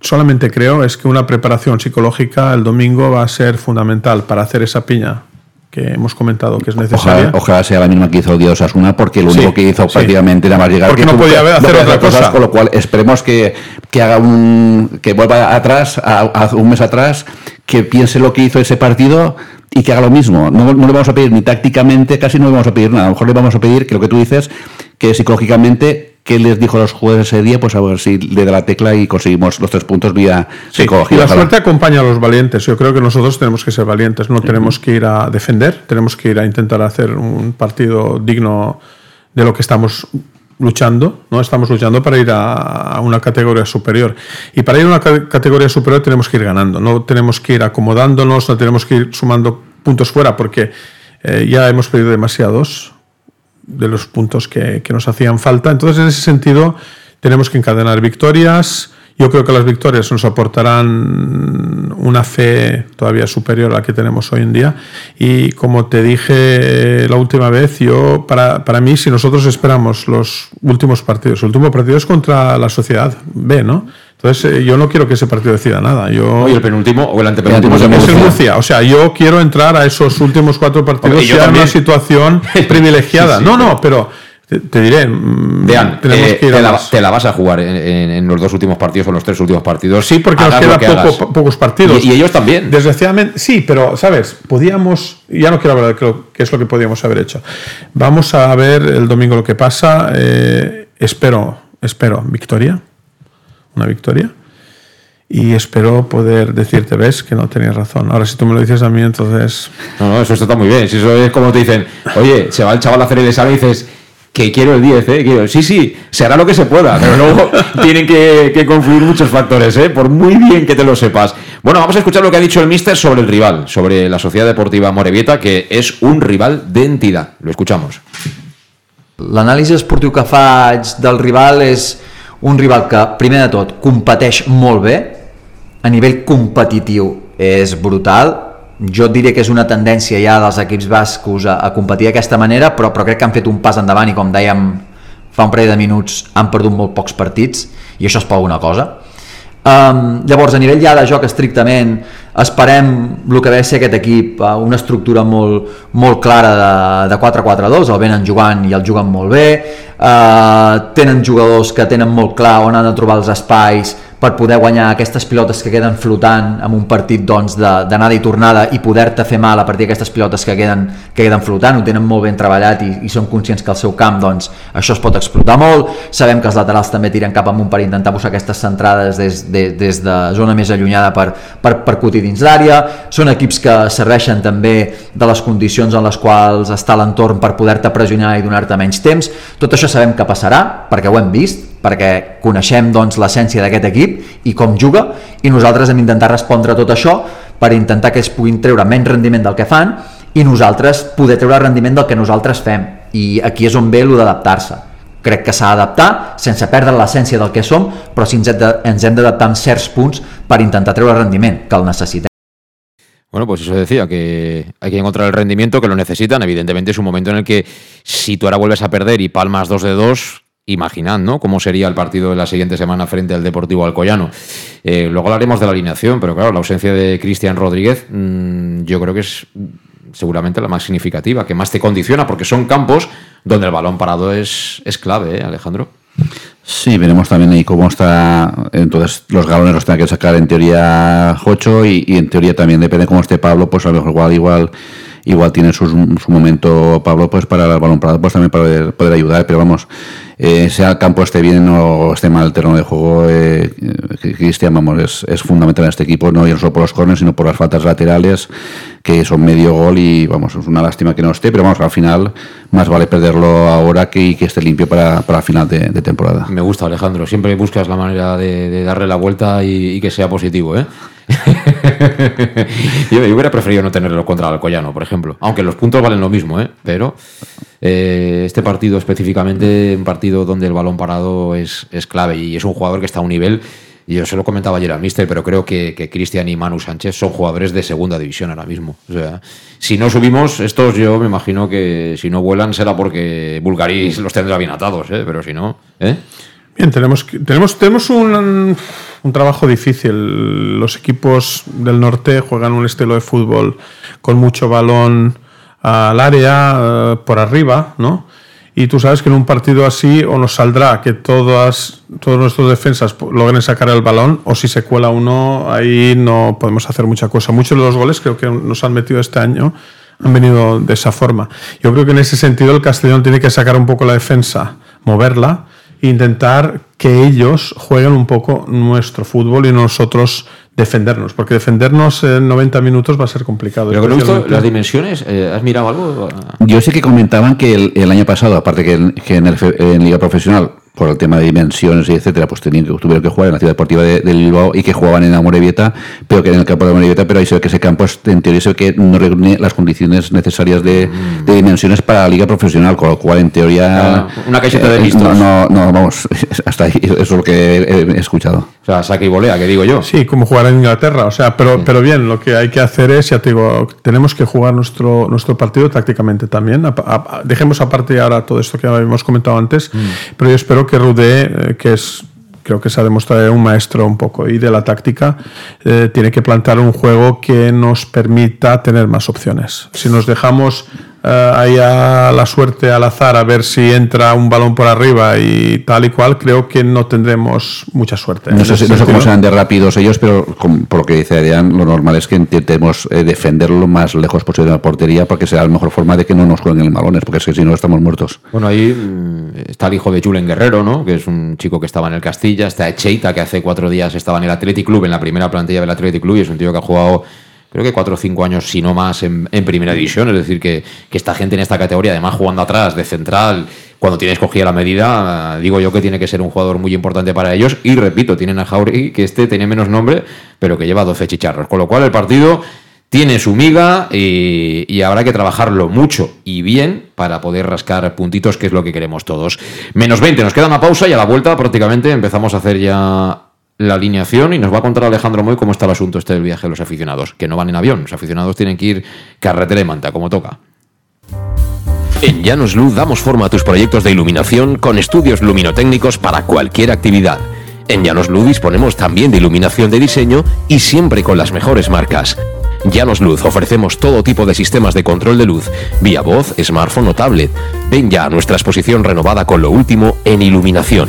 Speaker 3: solamente creo es que una preparación psicológica el domingo va a ser fundamental para hacer esa piña que hemos comentado que es necesaria.
Speaker 4: Ojalá, ojalá sea la misma que hizo el día Osasuna, porque lo
Speaker 3: Sí,
Speaker 4: único que hizo
Speaker 3: sí.
Speaker 4: prácticamente era más llegar
Speaker 3: Porque
Speaker 4: que
Speaker 3: no podía hacer otra cosa.
Speaker 4: Con lo cual, esperemos que, que haga un. que vuelva atrás, a, a un mes atrás, que piense lo que hizo ese partido y que haga lo mismo. No, no le vamos a pedir ni tácticamente, casi no le vamos a pedir nada. A lo mejor le vamos a pedir que lo que tú dices, que psicológicamente. ¿Qué les dijo a los jugadores ese día? Pues a ver si le da la tecla y conseguimos los tres puntos vía
Speaker 3: Sí,
Speaker 4: psicología.
Speaker 3: y la suerte acompaña a los valientes. Yo creo que nosotros tenemos que ser valientes. No tenemos que ir a defender, tenemos que ir a intentar hacer un partido digno de lo que estamos luchando. No estamos luchando para ir a, a una categoría superior. Y para ir a una ca- categoría superior tenemos que ir ganando. No tenemos que ir acomodándonos, no tenemos que ir sumando puntos fuera, porque eh, ya hemos perdido demasiados de los puntos que, que nos hacían falta. Entonces, en ese sentido, tenemos que encadenar victorias. Yo creo que las victorias nos aportarán una fe todavía superior a la que tenemos hoy en día. Y como te dije la última vez, yo para, para mí, si nosotros esperamos los últimos partidos, el último partido es contra la sociedad B, ¿no? Entonces, eh, yo no quiero que ese partido decida nada. Yo,
Speaker 2: Oye, el penúltimo o el antepenúltimo
Speaker 3: es
Speaker 2: es
Speaker 3: el
Speaker 2: Murcia.
Speaker 3: O sea, yo quiero entrar a esos últimos cuatro partidos
Speaker 2: Hombre, y yo
Speaker 3: ya en una situación <laughs> privilegiada.
Speaker 2: Sí, sí,
Speaker 3: no, no, pero te, te diré. mm,
Speaker 2: Vean,
Speaker 3: tenemos
Speaker 2: eh,
Speaker 3: que ir a
Speaker 2: te, la,
Speaker 3: más.
Speaker 2: te la vas a jugar en, en- en los dos últimos partidos o en los tres últimos partidos.
Speaker 3: Sí, porque nos
Speaker 2: Hagas lo
Speaker 3: queda
Speaker 2: que
Speaker 3: poco- pocos partidos.
Speaker 2: Y, y ellos también.
Speaker 3: Desgraciadamente, sí, pero, ¿sabes? Podíamos, ya no quiero hablar de qué es lo que podíamos haber hecho. Vamos a ver el domingo lo que pasa. eh, espero, espero victoria, una victoria. Y espero poder decirte, ves, que no tenías razón. Ahora, si tú me lo dices a mí, entonces...
Speaker 2: No, no, eso está muy bien. Si eso es como te dicen, oye, se va el chaval a hacer el examen y dices, que quiero el 10, ¿eh? Quiero. Sí, sí, se hará lo que se pueda, pero luego <laughs> tienen que, que confluir muchos factores, ¿eh? Por muy bien que te lo sepas. Bueno, vamos a escuchar lo que ha dicho el míster sobre el rival, sobre la Sociedad Deportiva Morevieta, que es un rival de entidad. Lo escuchamos.
Speaker 6: L'anàlisi esportiu que faig del rival és un rival que, primer de tot, competeix molt bé, a nivell competitiu és brutal, jo diria que és una tendència ja dels equips bascos a, a competir d'aquesta manera, però, però crec que han fet un pas endavant i com dèiem fa un parell de minuts han perdut molt pocs partits i això és per alguna cosa. Um, llavors, a nivell ja de joc estrictament, esperem el que ve a ser aquest equip, una estructura molt, molt clara de, de 4-4-2, el venen jugant i el juguen molt bé, uh, tenen jugadors que tenen molt clar on han de trobar els espais per poder guanyar aquestes pilotes que queden flotant en un partit doncs, d'anada i tornada i poder-te fer mal a partir d'aquestes pilotes que queden, que queden flotant, ho tenen molt ben treballat i, i són conscients que al seu camp doncs, això es pot explotar molt, sabem que els laterals també tiren cap amunt per intentar posar aquestes centrades des, de, des de zona més allunyada per, per, per cutir dins l'àrea, són equips que serveixen també de les condicions en les quals està l'entorn per poder-te pressionar i donar-te menys temps, tot això sabem que passarà perquè ho hem vist, perquè coneixem doncs, l'essència d'aquest equip i com juga i nosaltres hem d'intentar respondre a tot això per intentar que es puguin treure menys rendiment del que fan i nosaltres poder treure rendiment del que nosaltres fem. I aquí és on ve el d'adaptar-se. Crec que s'ha d'adaptar sense perdre l'essència del que som però de- ens hem d'adaptar en certs punts per intentar treure rendiment que el necessitem.
Speaker 2: Bueno, pues eso decía, que hay que encontrar el rendimiento, que lo necesitan. Evidentemente es un momento en el que si tú ahora vuelves a perder y palmas 2 de 2, imaginad, ¿no? Cómo sería el partido de la siguiente semana frente al Deportivo Alcoyano. Eh, luego hablaremos de la alineación, pero claro, la ausencia de Cristian Rodríguez mm, yo creo que es seguramente la más significativa, que más te condiciona, porque son campos donde el balón parado es, es clave, ¿eh, Alejandro?
Speaker 4: Sí, veremos también ahí cómo está. Entonces, los galones los tendrá que sacar en teoría Jocho y, y en teoría también depende cómo esté Pablo, pues a lo mejor igual, igual, igual tiene su, su momento Pablo, pues para el balón parado, pues también para poder, ayudar. Pero vamos, eh, sea el campo esté bien o esté mal el terreno de juego, eh, eh, Cristian, vamos, es, es fundamental en este equipo, no solo por los corners, sino por las faltas laterales, que son medio gol y vamos, es una lástima que no esté, pero vamos, al final más vale perderlo ahora que, que esté limpio para, para final de- temporada.
Speaker 2: Me gusta, Alejandro. Siempre buscas la manera de, darle la vuelta y, y que sea positivo, ¿eh? <laughs> yo, hubiera preferido no tenerlo contra el Alcoyano, por ejemplo. Aunque los puntos valen lo mismo, ¿eh? Pero eh, este partido específicamente, un partido donde el balón parado es, es clave y es un jugador que está a un nivel. Y yo se lo comentaba ayer al Mister, pero creo que, que Cristian y Manu Sánchez son jugadores de segunda división ahora mismo. O sea, si no subimos, estos yo me imagino que si no vuelan será porque Bulgaris los tendrá bien atados, ¿eh? Pero si no, ¿eh?
Speaker 3: Tenemos, tenemos, tenemos un, un trabajo difícil. Los equipos del norte juegan un estilo de fútbol con mucho balón al área, eh, por arriba, ¿no? Y tú sabes que en un partido así o nos saldrá que todas, todos nuestros defensas logren sacar el balón o si se cuela uno, ahí no podemos hacer mucha cosa. Muchos de los goles creo que nos han metido este año han venido de esa forma. Yo creo que en ese sentido el Castellón tiene que sacar un poco la defensa, moverla intentar que ellos jueguen un poco nuestro fútbol y nosotros defendernos, porque defendernos en 90 minutos va a ser complicado.
Speaker 2: Pero
Speaker 3: especialmente-
Speaker 2: las dimensiones, eh, ¿has mirado algo?
Speaker 4: Yo sé que comentaban que el, el año pasado, aparte que, en, que en, el fe- en Liga Profesional, por el tema de dimensiones y etcétera, pues que, tuvieron que jugar en la ciudad deportiva de, de Bilbao y que jugaban en Amorebieta, pero que en el campo de Amorebieta, pero ahí se ve que ese campo, es- en teoría, se ve que no reúne las condiciones necesarias de, de dimensiones para la Liga Profesional, con lo cual, en teoría.
Speaker 2: Ah, una camiseta de
Speaker 4: eh,
Speaker 2: listos.
Speaker 4: No, no, no, vamos, <laughs> hasta ahí, eso es lo que he, he escuchado.
Speaker 2: O sea, saque y volea, que digo yo.
Speaker 3: Sí, como jugar en Inglaterra. O sea, pero, pero bien, lo que hay que hacer es, ya te digo, tenemos que jugar nuestro, nuestro partido tácticamente también. dejemos aparte ahora todo esto que habíamos comentado antes, mm. pero yo espero que Rudé, eh, que es creo que se ha demostrado un maestro un poco y de la táctica, eh, tiene que plantar un juego que nos permita tener más opciones. Si nos dejamos eh, ahí a la suerte, al azar, a ver si entra un balón por arriba y tal y cual, creo que no tendremos mucha suerte.
Speaker 4: No sé, cómo serán de rápidos ellos, pero por lo que dice Adrián, lo normal es que intentemos eh, defenderlo lo más lejos posible de la portería porque será la mejor forma de que no nos jueguen el balones, porque es que si no estamos muertos.
Speaker 2: Bueno, ahí mm, está el hijo de Julen Guerrero, ¿no? que es un chico que estaba en el Castilla, está Echeita, que hace cuatro días estaba en el Athletic Club, en la primera plantilla del Athletic Club, y es un tío que ha jugado creo que cuatro o cinco años, si no más, en, primera división. Es decir, que, esta gente en esta categoría, además jugando atrás, de central, cuando tienes cogida la medida, digo yo que tiene que ser un jugador muy importante para ellos. Y repito, tienen a Jauregui, que este tiene menos nombre, pero que lleva 12 chicharros. Con lo cual el partido tiene su miga y, y, habrá que trabajarlo mucho y bien para poder rascar puntitos, que es lo que queremos todos. Menos 20, nos queda una pausa y a la vuelta prácticamente empezamos a hacer ya la alineación y nos va a contar Alejandro Moy cómo está el asunto este del viaje de los aficionados, que no van en avión, los aficionados tienen que ir carretera y manta, como toca.
Speaker 7: En Llanos Luz damos forma a tus proyectos de iluminación con estudios luminotécnicos para cualquier actividad. En Llanos Luz disponemos también de iluminación de diseño y siempre con las mejores marcas. Llanos Luz ofrecemos todo tipo de sistemas de control de luz, vía voz, smartphone o tablet. Ven ya a nuestra exposición renovada con lo último en iluminación.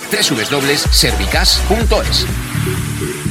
Speaker 1: www.servicas.es.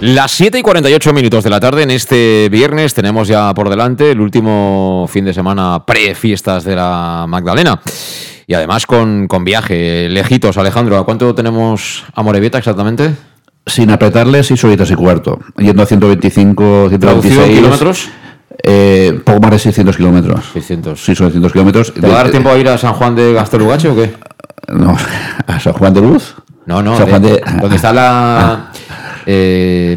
Speaker 2: Las 7 y 48 minutos de la tarde en este viernes tenemos ya por delante el último fin de semana pre-fiestas de la Magdalena. Y además con, con viaje, lejitos, Alejandro. ¿A cuánto tenemos a Morevieta exactamente?
Speaker 4: Sin apretarle, 6 horitas y cuarto. Yendo a 125,
Speaker 2: ¿Traducido
Speaker 4: 126.
Speaker 2: en kilómetros?
Speaker 4: Eh, poco más de 600 kilómetros.
Speaker 2: 600.
Speaker 4: Sí, son 600 kilómetros.
Speaker 2: ¿Te va a dar tiempo a ir a San Juan de Gastelugache o qué?
Speaker 4: No, <laughs> a San Juan de Luz.
Speaker 2: No, no, de-
Speaker 4: de-
Speaker 2: donde está la... eh,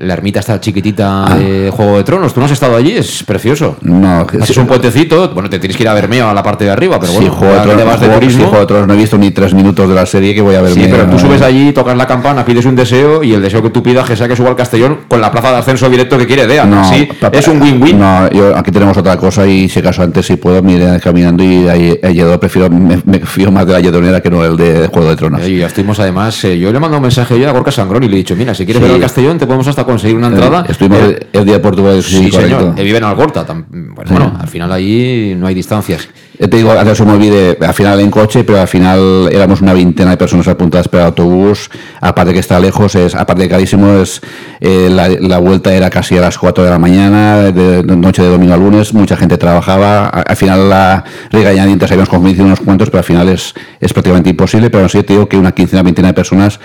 Speaker 2: la ermita esta chiquitita de Juego de Tronos. ¿Tú no has estado allí? Es precioso.
Speaker 4: No, que
Speaker 2: Haces un puentecito. Bueno, te tienes que ir a Bermeo a la parte de arriba, pero bueno,
Speaker 4: Juego de Tronos,
Speaker 2: vas de
Speaker 4: Juego- si
Speaker 2: turismo.
Speaker 4: Juego de Tronos no he visto ni tres minutos de la serie que voy a ver.
Speaker 2: Sí, pero tú subes allí, tocas la campana, pides un deseo y el deseo que tú pidas que sea que suba al Castellón con la plaza de ascenso directo que quiere DEA.
Speaker 4: No,
Speaker 2: sí, es un win-win.
Speaker 4: No, yo, aquí tenemos otra cosa y si acaso antes si puedo me iré caminando y ahí Lledó prefiero me, me fío más de la Lledonera que no el de Juego de Tronos.
Speaker 2: Y ya estuvimos además, eh, yo le he mandado un mensaje ya a Gorka Sangrón y le he dicho, mira, si quieres
Speaker 4: Sí.
Speaker 2: ver al Castellón te podemos hasta conseguir una entrada.
Speaker 4: Eh, estuvimos
Speaker 2: Eh,
Speaker 4: el día de Portugal.
Speaker 2: Sí,
Speaker 4: correcto.
Speaker 2: señor. Que vive en Algorta. tam- Pues
Speaker 4: Sí.
Speaker 2: Bueno, al final ahí no hay distancias.
Speaker 4: Eh, Te digo, antes se me olvide, al final en coche, pero al final éramos una veintena de personas apuntadas para el autobús. Aparte que está lejos, es aparte de carísimo, es eh, la, la vuelta era casi a las 4 de la mañana, de, noche de domingo a lunes, mucha gente trabajaba. A- Al final la regañadientes habíamos convencido unos cuantos, pero al final es, es prácticamente imposible. Pero sí te digo que una quincena, veintena de personas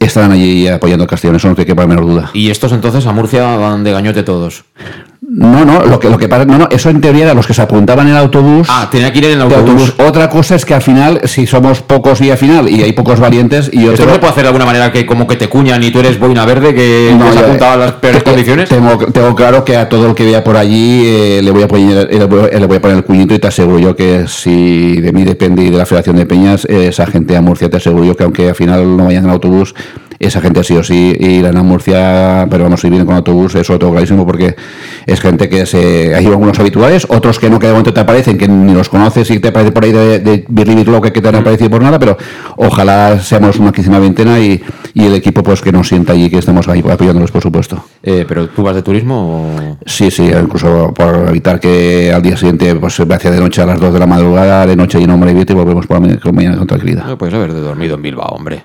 Speaker 4: estaban allí apoyando a Castellón, eso no te quepa la menor duda.
Speaker 2: Y estos entonces a Murcia van de gañote todos.
Speaker 4: No, no, lo que, lo que pasa, no, no, eso en teoría eran los que se apuntaban en el autobús.
Speaker 2: Ah, tenía que ir en el autobús.
Speaker 4: Otra cosa es que al final, si somos pocos y al final, y hay pocos valientes, y yo
Speaker 2: ¿Esto
Speaker 4: tengo-
Speaker 2: no se puede hacer de alguna manera que como que te cuñan y tú eres boina verde que
Speaker 4: No,
Speaker 2: te
Speaker 4: yo-
Speaker 2: apuntado a las peores
Speaker 4: te-
Speaker 2: condiciones?
Speaker 4: Tengo, tengo claro que a todo el que vea por allí eh, le, voy a poner, eh, le, voy, le voy a poner el cuñito y te aseguro yo que si de mí depende y de la Federación de Peñas, eh, esa gente a Murcia te aseguro yo que aunque al final no vayan en autobús, esa gente sí o sí irán a Murcia, pero vamos, si vienen con autobús, eso tengo clarísimo porque es gente que se. Hay algunos habituales, otros que no, que de momento te aparecen, que ni los conoces y te aparece por ahí de, de birloque que te han aparecido por nada, pero ojalá seamos una quince veintena y, y el equipo pues que nos sienta allí, que estemos ahí apoyándolos, por supuesto.
Speaker 2: Eh, ¿Pero tú vas de turismo o...?
Speaker 4: Sí, sí, incluso por evitar que al día siguiente pues, se hace de noche a las 2 de la madrugada, de noche y no me y volvemos por la mañana con tranquilidad.
Speaker 2: No, puedes haber dormido en Bilbao, hombre.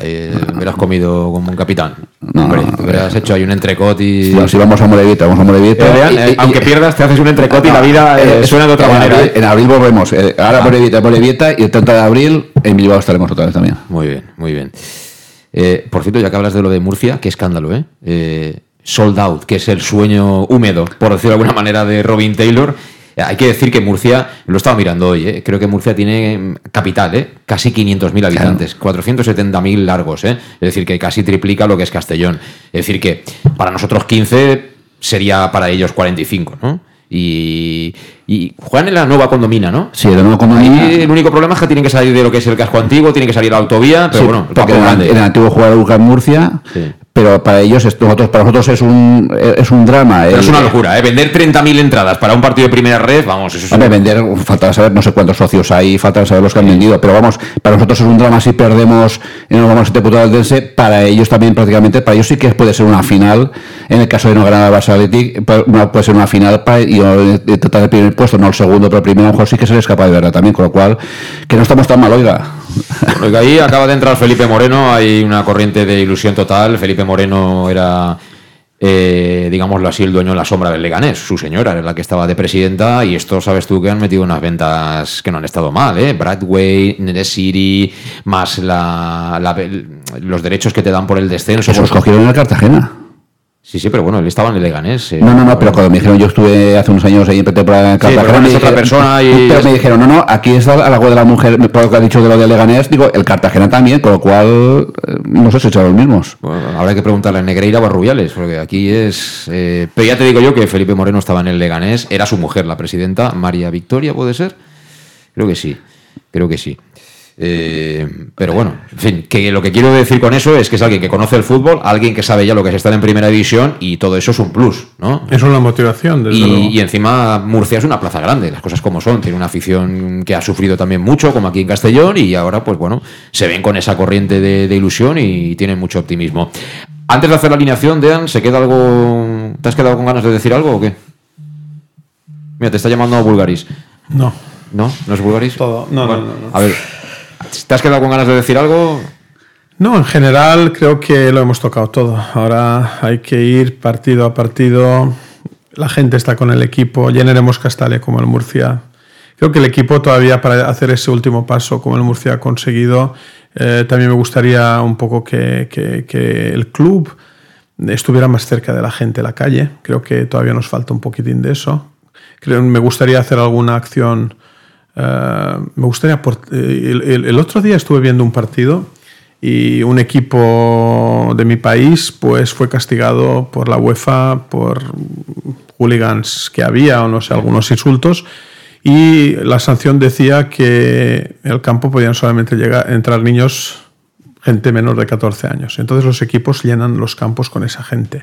Speaker 2: Ahí, hubieras comido como un capitán. hombre, hubieras hecho ahí un entrecot y...
Speaker 4: Si, si vamos a Morevita, vamos a Morevita.
Speaker 2: Eh, eh, aunque pierdas, te haces un entrecot y la vida eh,
Speaker 4: Eh,
Speaker 2: suena de otra
Speaker 4: en
Speaker 2: manera.
Speaker 4: abril- en abril volvemos. ahora
Speaker 2: Ah.
Speaker 4: Morevita, Morevita y el 30 de abril en Bilbao estaremos otra vez también.
Speaker 2: Muy bien, muy bien. Por cierto, ya que hablas de lo de Murcia, qué escándalo, ¿eh? Eh, Sold Out, que es el sueño húmedo, por decirlo de alguna manera, de Robin Taylor. Eh, Hay que decir que Murcia, lo estaba mirando hoy, ¿eh? creo que Murcia tiene mm, capital, ¿eh? casi 500.000 habitantes, 470.000 largos, ¿eh? es decir, que casi triplica lo que es Castellón. Es decir, que para nosotros 15 sería para ellos 45, ¿no? Y, y juegan en la nueva condomina, ¿no?
Speaker 4: Sí, de nuevo condomina.
Speaker 2: Ahí el único problema es que tienen que salir de lo que es el casco antiguo, tienen que salir a la autovía, pero
Speaker 4: Sí,
Speaker 2: bueno, el campo
Speaker 4: en,
Speaker 2: grande.
Speaker 4: en el antiguo jugador UCAM Murcia,
Speaker 2: Sí.
Speaker 4: Pero para ellos, nosotros, para nosotros es un, es un drama.
Speaker 2: Pero
Speaker 4: el-
Speaker 2: es una locura, ¿eh? Vender 30.000 entradas para un partido de primera red, vamos, eso es un-
Speaker 4: vender, falta saber no sé cuántos socios hay, falta saber los que han vendido, pero vamos, para nosotros es un drama si perdemos y no vamos a deputado al Dense, para ellos también prácticamente, para ellos sí que puede ser una final, en el caso de no ganar al Barça una- puede ser una final para y eh, tratar el primer puesto, no el segundo, pero el primero a lo mejor sí que se les escapa de verdad también, con lo cual, que no estamos tan mal, oiga.
Speaker 2: Porque ahí acaba de entrar Felipe Moreno, hay una corriente de ilusión total. Felipe Moreno era, eh, digámoslo así, el dueño en la sombra del Leganés. Su señora era la que estaba de presidenta y esto, sabes tú, que han metido unas ventas que no han estado mal, ¿eh? Bradway, Nede City, más la, los derechos que te dan por el descenso.
Speaker 4: Eso
Speaker 2: por-
Speaker 4: cogieron en Cartagena.
Speaker 2: Sí, sí, pero bueno, él estaba en el Leganés. eh.
Speaker 4: No, no, no, pero cuando me dijeron, yo estuve hace unos años ahí en pretemporada en Cartagena.
Speaker 2: otra persona y-
Speaker 4: Pero me dijeron, no, no, aquí está a la web de la mujer, por lo que ha dicho de lo de Leganés, digo, el Cartagena también, con lo cual, eh, no sé si son los mismos.
Speaker 2: Bueno, habrá que preguntarle a Negreira o a Rubiales, porque aquí es. eh, pero ya te digo yo que Felipe Moreno estaba en el Leganés, era su mujer, la presidenta, María Victoria, ¿puede ser? Creo que sí, creo que sí. Eh, pero bueno, en fin, que lo que quiero decir con eso es que es alguien que conoce el fútbol, alguien que sabe ya lo que es estar en primera división y todo eso es un plus, ¿no?
Speaker 3: Es una motivación, desde luego.
Speaker 2: Y, y encima Murcia es una plaza grande, las cosas como son. Tiene una afición que ha sufrido también mucho, como aquí en Castellón, y ahora, pues bueno, se ven con esa corriente de, de ilusión y tienen mucho optimismo. Antes de hacer la alineación, Dean, ¿se queda algo. ¿Te has quedado con ganas de decir algo o qué? Mira, te está llamando Bulgaris.
Speaker 3: No.
Speaker 2: ¿No? ¿No es Bulgaris?
Speaker 3: Todo. No, no, no, no.
Speaker 2: A ver, ¿te has quedado con ganas de decir algo?
Speaker 3: No, en general creo que lo hemos tocado todo. Ahora hay que ir partido a partido. La gente está con el equipo. Llenaremos Castalia como el Murcia. Creo que el equipo todavía para hacer ese último paso como el Murcia ha conseguido, eh, también me gustaría un poco que, que- que el club estuviera más cerca de la gente, la calle. Creo que todavía nos falta un poquitín de eso. Creo, me gustaría hacer alguna acción. Eh, me gustaría. eh, el- el- el otro día estuve viendo un partido y un equipo de mi país pues fue castigado por la UEFA por hooligans que había o no sé algunos insultos y la sanción decía que en el campo podían solamente llegar entrar niños gente menor de 14 años entonces los equipos llenan los campos con esa gente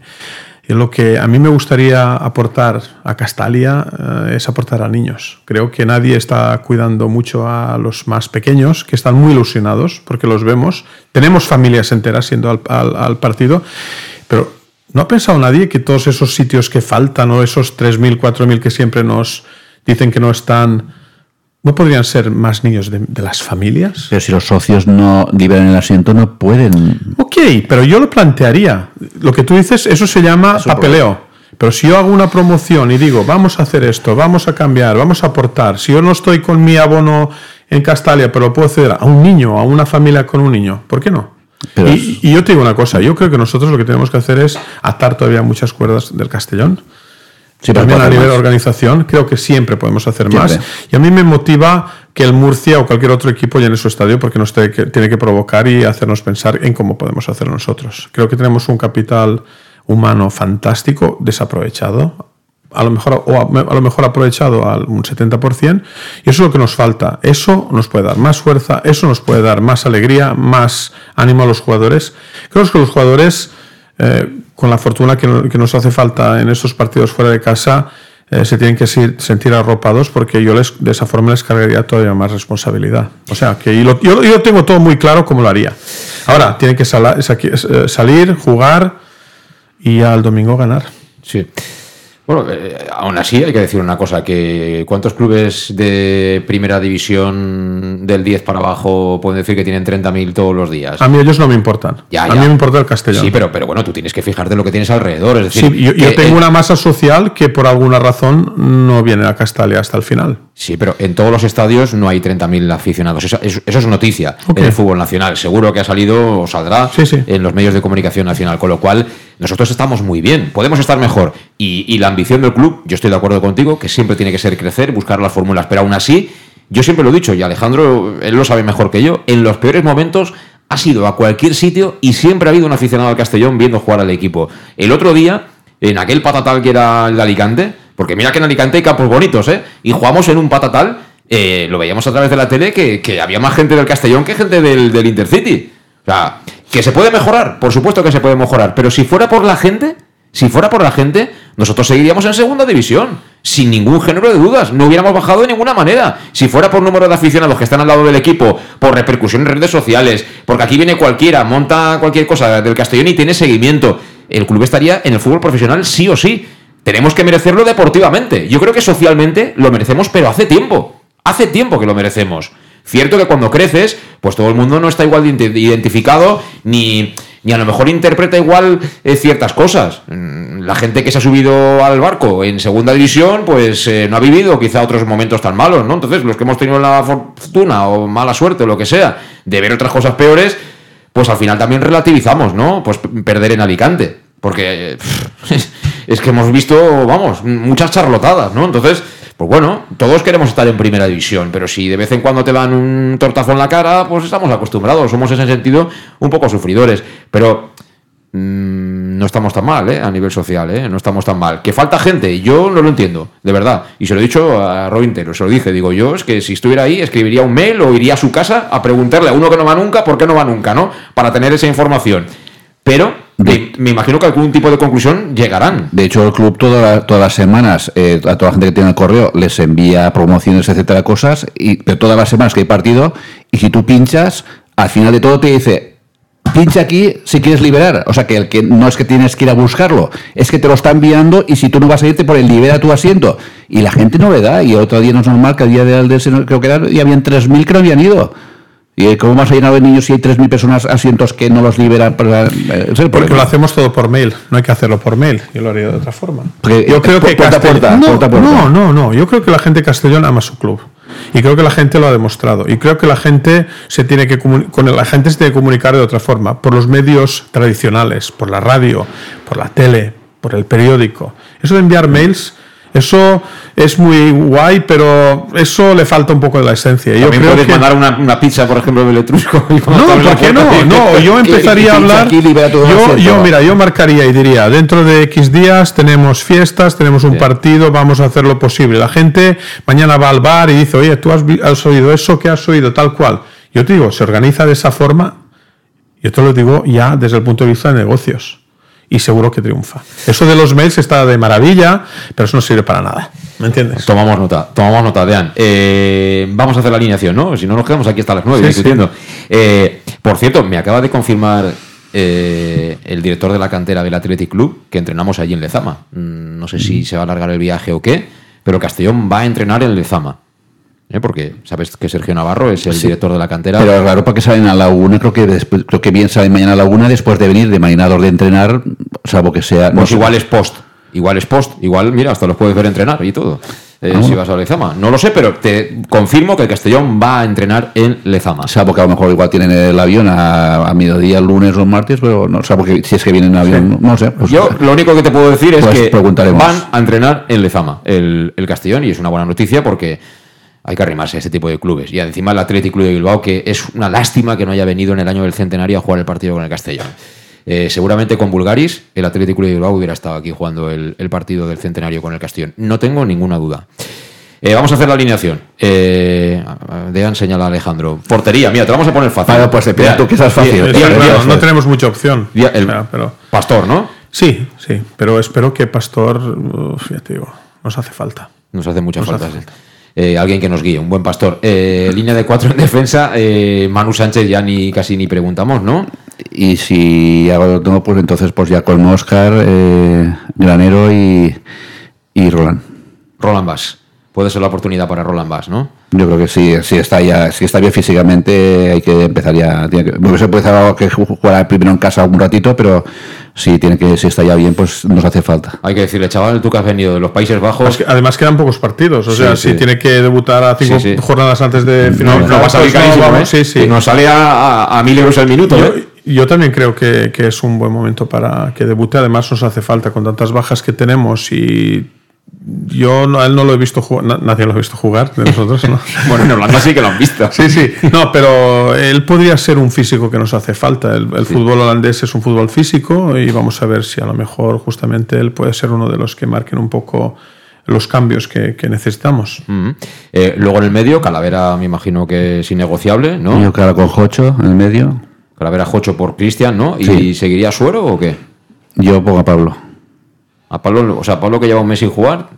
Speaker 3: lo que a mí me gustaría aportar a Castalia eh, es aportar a niños. Creo que nadie está cuidando mucho a los más pequeños, que están muy ilusionados porque los vemos. Tenemos familias enteras al, al- al partido, pero ¿No ha pensado nadie que todos esos sitios que faltan o esos 3.000, 4.000 que siempre nos dicen que no están, no podrían ser más niños de, de las familias?
Speaker 4: Pero si los socios no liberan el asiento, no pueden.
Speaker 3: Ok, pero yo lo plantearía. Lo que tú dices, eso se llama papeleo. Pero si yo hago una promoción y digo, vamos a hacer esto, vamos a cambiar, vamos a aportar, si yo no estoy con mi abono en Castalia, pero lo puedo ceder a un niño, a una familia con un niño, ¿por qué no?
Speaker 4: Pero
Speaker 3: y, y yo te digo una cosa, yo creo que nosotros lo que tenemos que hacer es atar todavía muchas cuerdas del Castellón.
Speaker 4: Sí,
Speaker 3: También a
Speaker 4: hacer
Speaker 3: nivel de organización, creo que siempre podemos hacer
Speaker 4: Siempre.
Speaker 3: más. Y a mí me motiva que el Murcia o cualquier otro equipo llene su estadio porque nos tiene que, tiene que provocar y hacernos pensar en cómo podemos hacerlo nosotros. Creo que tenemos un capital humano fantástico, desaprovechado. A lo mejor, o a, a lo mejor aprovechado al un 70%, y eso es lo que nos falta. Eso nos puede dar más fuerza, eso nos puede dar más alegría, más ánimo a los jugadores. Creo que los jugadores, eh, con la fortuna que, que nos hace falta en estos partidos fuera de casa, eh, se tienen que sentir arropados porque yo les, de esa forma les cargaría todavía más responsabilidad. O sea, que lo- yo, yo tengo todo muy claro cómo lo haría. Ahora, tienen que eh, salir, jugar y ya el domingo ganar.
Speaker 2: Sí. Bueno, eh, aún así hay que decir una cosa, que ¿cuántos clubes de primera división del 10 para abajo pueden decir que tienen 30.000 todos los días?
Speaker 3: A mí ellos no me importan.
Speaker 2: Ya,
Speaker 3: a
Speaker 2: ya.
Speaker 3: mí me importa el Castellón.
Speaker 2: Sí, pero, pero bueno, tú tienes que fijarte lo que tienes alrededor. Es decir,
Speaker 3: Sí, yo, yo
Speaker 2: que
Speaker 3: tengo
Speaker 2: el-
Speaker 3: una masa social que por alguna razón no viene a Castalia hasta el final.
Speaker 2: Sí, pero en todos los estadios no hay 30.000 aficionados. Eso, eso- eso es noticia en el fútbol nacional. Seguro que ha salido o saldrá en los medios de comunicación nacional. Con lo cual, nosotros estamos muy bien. Podemos estar mejor. Y, la ambición del club, yo estoy de acuerdo contigo, que siempre tiene que ser crecer, buscar las fórmulas. Pero aún así, yo siempre lo he dicho, y Alejandro, él lo sabe mejor que yo, en los peores momentos ha sido a cualquier sitio y siempre ha habido un aficionado al Castellón viendo jugar al equipo. El otro día, en aquel patatal que era el de Alicante, porque mira que en Alicante hay campos bonitos, ¿eh? Y jugamos en un patatal, eh, lo veíamos a través de la tele, que, que había más gente del Castellón que gente del, del Intercity. O sea, que se puede mejorar, por supuesto que se puede mejorar, pero si fuera por la gente, si fuera por la gente, nosotros seguiríamos en segunda división, sin ningún género de dudas, no hubiéramos bajado de ninguna manera. Si fuera por número de aficionados que están al lado del equipo, por repercusión en redes sociales, porque aquí viene cualquiera, monta cualquier cosa del Castellón y tiene seguimiento, el club estaría en el fútbol profesional sí o sí. Tenemos que merecerlo deportivamente. Yo creo que socialmente lo merecemos, pero hace tiempo. Hace tiempo que lo merecemos. Cierto que cuando creces, pues todo el mundo no está igual de ident- identificado, ni, ni a lo mejor interpreta igual eh, ciertas cosas. Mm, La gente que se ha subido al barco en segunda división, pues eh, no ha vivido quizá otros momentos tan malos, ¿no? Entonces, los que hemos tenido la fortuna o mala suerte o lo que sea de ver otras cosas peores, pues al final también relativizamos, ¿no? Pues perder en Alicante. Porque <laughs> es que hemos visto, vamos, muchas charlotadas, ¿no? Entonces, pues bueno, todos queremos estar en primera división, pero si de vez en cuando te dan un tortazo en la cara, pues estamos acostumbrados, somos en ese sentido un poco sufridores. Pero mm, no estamos tan mal, ¿eh? A nivel social, ¿eh? No estamos tan mal. Que falta gente, yo no lo entiendo, de verdad. Y se lo he dicho a Robin Taylor, se lo dije, digo yo, es que si estuviera ahí, escribiría un mail o iría a su casa a preguntarle a uno que no va nunca por qué no va nunca, ¿no? Para tener esa información. Pero me, me imagino que algún tipo de conclusión llegarán.
Speaker 4: De hecho, el club toda la- todas las semanas, eh, a toda la gente que tiene el correo, les envía promociones, etcétera, cosas, y, pero todas las semanas que hay partido, y si tú pinchas, al final de todo te dice, pincha aquí si quieres liberar. O sea, que el que no es que tienes que ir a buscarlo, es que te lo está enviando y si tú no vas a irte por el libera tu asiento. Y la gente no le da, y otro día no es normal que el día del del- creo que era, y habían 3.000 que no habían ido. ¿Y cómo vas a llenar de niños si hay 3.000 personas asientos que no los liberan? Para, eh,
Speaker 3: Porque lo hacemos todo por mail, no hay que hacerlo por mail, yo lo haría de otra forma.
Speaker 4: Porque,
Speaker 3: yo creo
Speaker 4: pu-
Speaker 3: que
Speaker 4: puerta
Speaker 3: no,
Speaker 4: puerta
Speaker 3: no, no, no, yo creo que la gente de Castellón ama su club. Y creo que la gente lo ha demostrado. Y creo que la gente se tiene que con la gente se tiene que comunicar de otra forma, por los medios tradicionales, por la radio, por la tele, por el periódico. Eso de enviar mails, eso es muy guay, pero eso le falta un poco de la esencia. Yo
Speaker 2: También
Speaker 3: creo
Speaker 2: puedes
Speaker 3: que
Speaker 2: mandar una, una pizza, por ejemplo, de Letrusco. <laughs> y
Speaker 3: no, ¿por qué no? No, yo <laughs>
Speaker 2: que-
Speaker 3: empezaría a
Speaker 2: que
Speaker 3: hablar.
Speaker 2: aquí
Speaker 3: Yo, yo, mira, yo marcaría y diría: dentro de X días tenemos fiestas, tenemos un partido, vamos a hacer lo posible. La gente mañana va al bar y dice: Oye, tú has, has oído eso, ¿qué has oído? Tal cual. Yo te digo, se organiza de esa forma. Yo te lo digo ya desde el punto de vista de negocios. Y seguro que triunfa. Eso de los mails está de maravilla, pero eso no sirve para nada. ¿Me entiendes?
Speaker 2: Tomamos nota, tomamos nota, Dean. Eh, vamos a hacer la alineación, ¿no? Si no, nos quedamos aquí hasta las 9
Speaker 3: Sí,
Speaker 2: discutiendo. Eh, por cierto, me acaba de confirmar eh, el director de la cantera del Athletic Club, que entrenamos allí en Lezama. Mm, No sé si se va a alargar el viaje o qué, pero Castellón va a entrenar en Lezama. ¿Eh? Porque sabes que Sergio Navarro es el
Speaker 4: Sí.
Speaker 2: director de la cantera.
Speaker 4: Pero es raro porque salen a la una, creo que después, creo que bien salen mañana a la una después de venir de marinador de entrenar, salvo que sea.
Speaker 2: Pues
Speaker 4: sé.
Speaker 2: igual es post. Igual es post. Igual, mira, hasta los puedes ver entrenar y todo. eh,
Speaker 4: Ah.
Speaker 2: Si vas a Lezama. No lo sé, pero te confirmo que el Castellón va a entrenar en Lezama.
Speaker 4: Salvo que a lo mejor igual tienen el avión a, a mediodía, lunes o martes, pero no salvo que si es que vienen en avión, no sé. pues-
Speaker 2: Yo lo único que te puedo decir es
Speaker 4: Pues
Speaker 2: que van a entrenar en Lezama, el, el Castellón, y es una buena noticia porque hay que arrimarse a este tipo de clubes. Y encima el Atlético Club de Bilbao, que es una lástima que no haya venido en el año del centenario a jugar el partido con el Castellón. Eh, seguramente con Bulgaris, el Atlético Club de Bilbao hubiera estado aquí jugando el, el partido del centenario con el Castellón. No tengo ninguna duda. Eh, vamos a hacer la alineación. Eh, Dean señala a Alejandro. Portería, mira, te vamos a poner fácil.
Speaker 4: Vale, pues, tú, que esa es fácil.
Speaker 3: No tenemos mucha opción.
Speaker 2: el
Speaker 3: O sea, pero,
Speaker 2: Pastor, ¿no?
Speaker 3: sí, sí, pero espero que Pastor, uf, ya te digo, nos hace falta.
Speaker 2: Nos hace mucha
Speaker 3: Nos
Speaker 2: falta.
Speaker 3: hace.
Speaker 2: Eh, alguien que nos guíe, un buen pastor. Eh, línea de cuatro en defensa, eh, Manu Sánchez ya ni casi ni preguntamos, ¿no?
Speaker 4: Y si hago no, pues entonces pues ya con Oscar, eh, Granero y, y Roland.
Speaker 2: Roland Bass. Puede ser la oportunidad para Roland Bass, ¿no?
Speaker 4: Yo creo que sí, si está ya, si está bien físicamente, hay que empezar ya. Tiene que, porque se puede hacer que jugar primero en casa un ratito, pero si tiene que, si está ya bien, pues nos hace falta.
Speaker 2: Hay que decirle, chaval, tú que has venido de los Países Bajos.
Speaker 3: Además quedan pocos partidos, o
Speaker 2: Sí,
Speaker 3: sea,
Speaker 2: sí.
Speaker 3: si tiene que debutar a cinco
Speaker 2: Sí, sí.
Speaker 3: jornadas antes de
Speaker 2: no,
Speaker 3: finalizar,
Speaker 2: no va a salir
Speaker 3: no,
Speaker 2: carísimo, ¿eh?
Speaker 3: sí, sí.
Speaker 2: Que Nos sale a, a, a mil euros el minuto,
Speaker 3: Yo,
Speaker 2: ¿eh?
Speaker 3: yo también creo que, que es un buen momento para que debute. Además, nos hace falta con tantas bajas que tenemos y yo no- a él no lo he visto jugar, na- nadie lo ha visto jugar de nosotros, ¿no? <laughs>
Speaker 2: Bueno, en Holanda sí que lo han visto.
Speaker 3: Sí, sí. No, pero él podría ser un físico que nos hace falta. El, el fútbol holandés es un fútbol físico y vamos a ver si a lo mejor justamente él puede ser uno de los que marquen un poco los cambios que, que necesitamos.
Speaker 2: Mm. Eh, luego en el medio, Calavera me imagino que es innegociable, ¿no?
Speaker 4: Yo claro con Jocho en el medio,
Speaker 2: Calavera Jocho por Cristian, ¿no? ¿Y
Speaker 4: Sí.
Speaker 2: seguiría Suero o qué?
Speaker 4: yo pongo a Pablo.
Speaker 2: A Pablo, o sea, Pablo que lleva un mes sin jugar,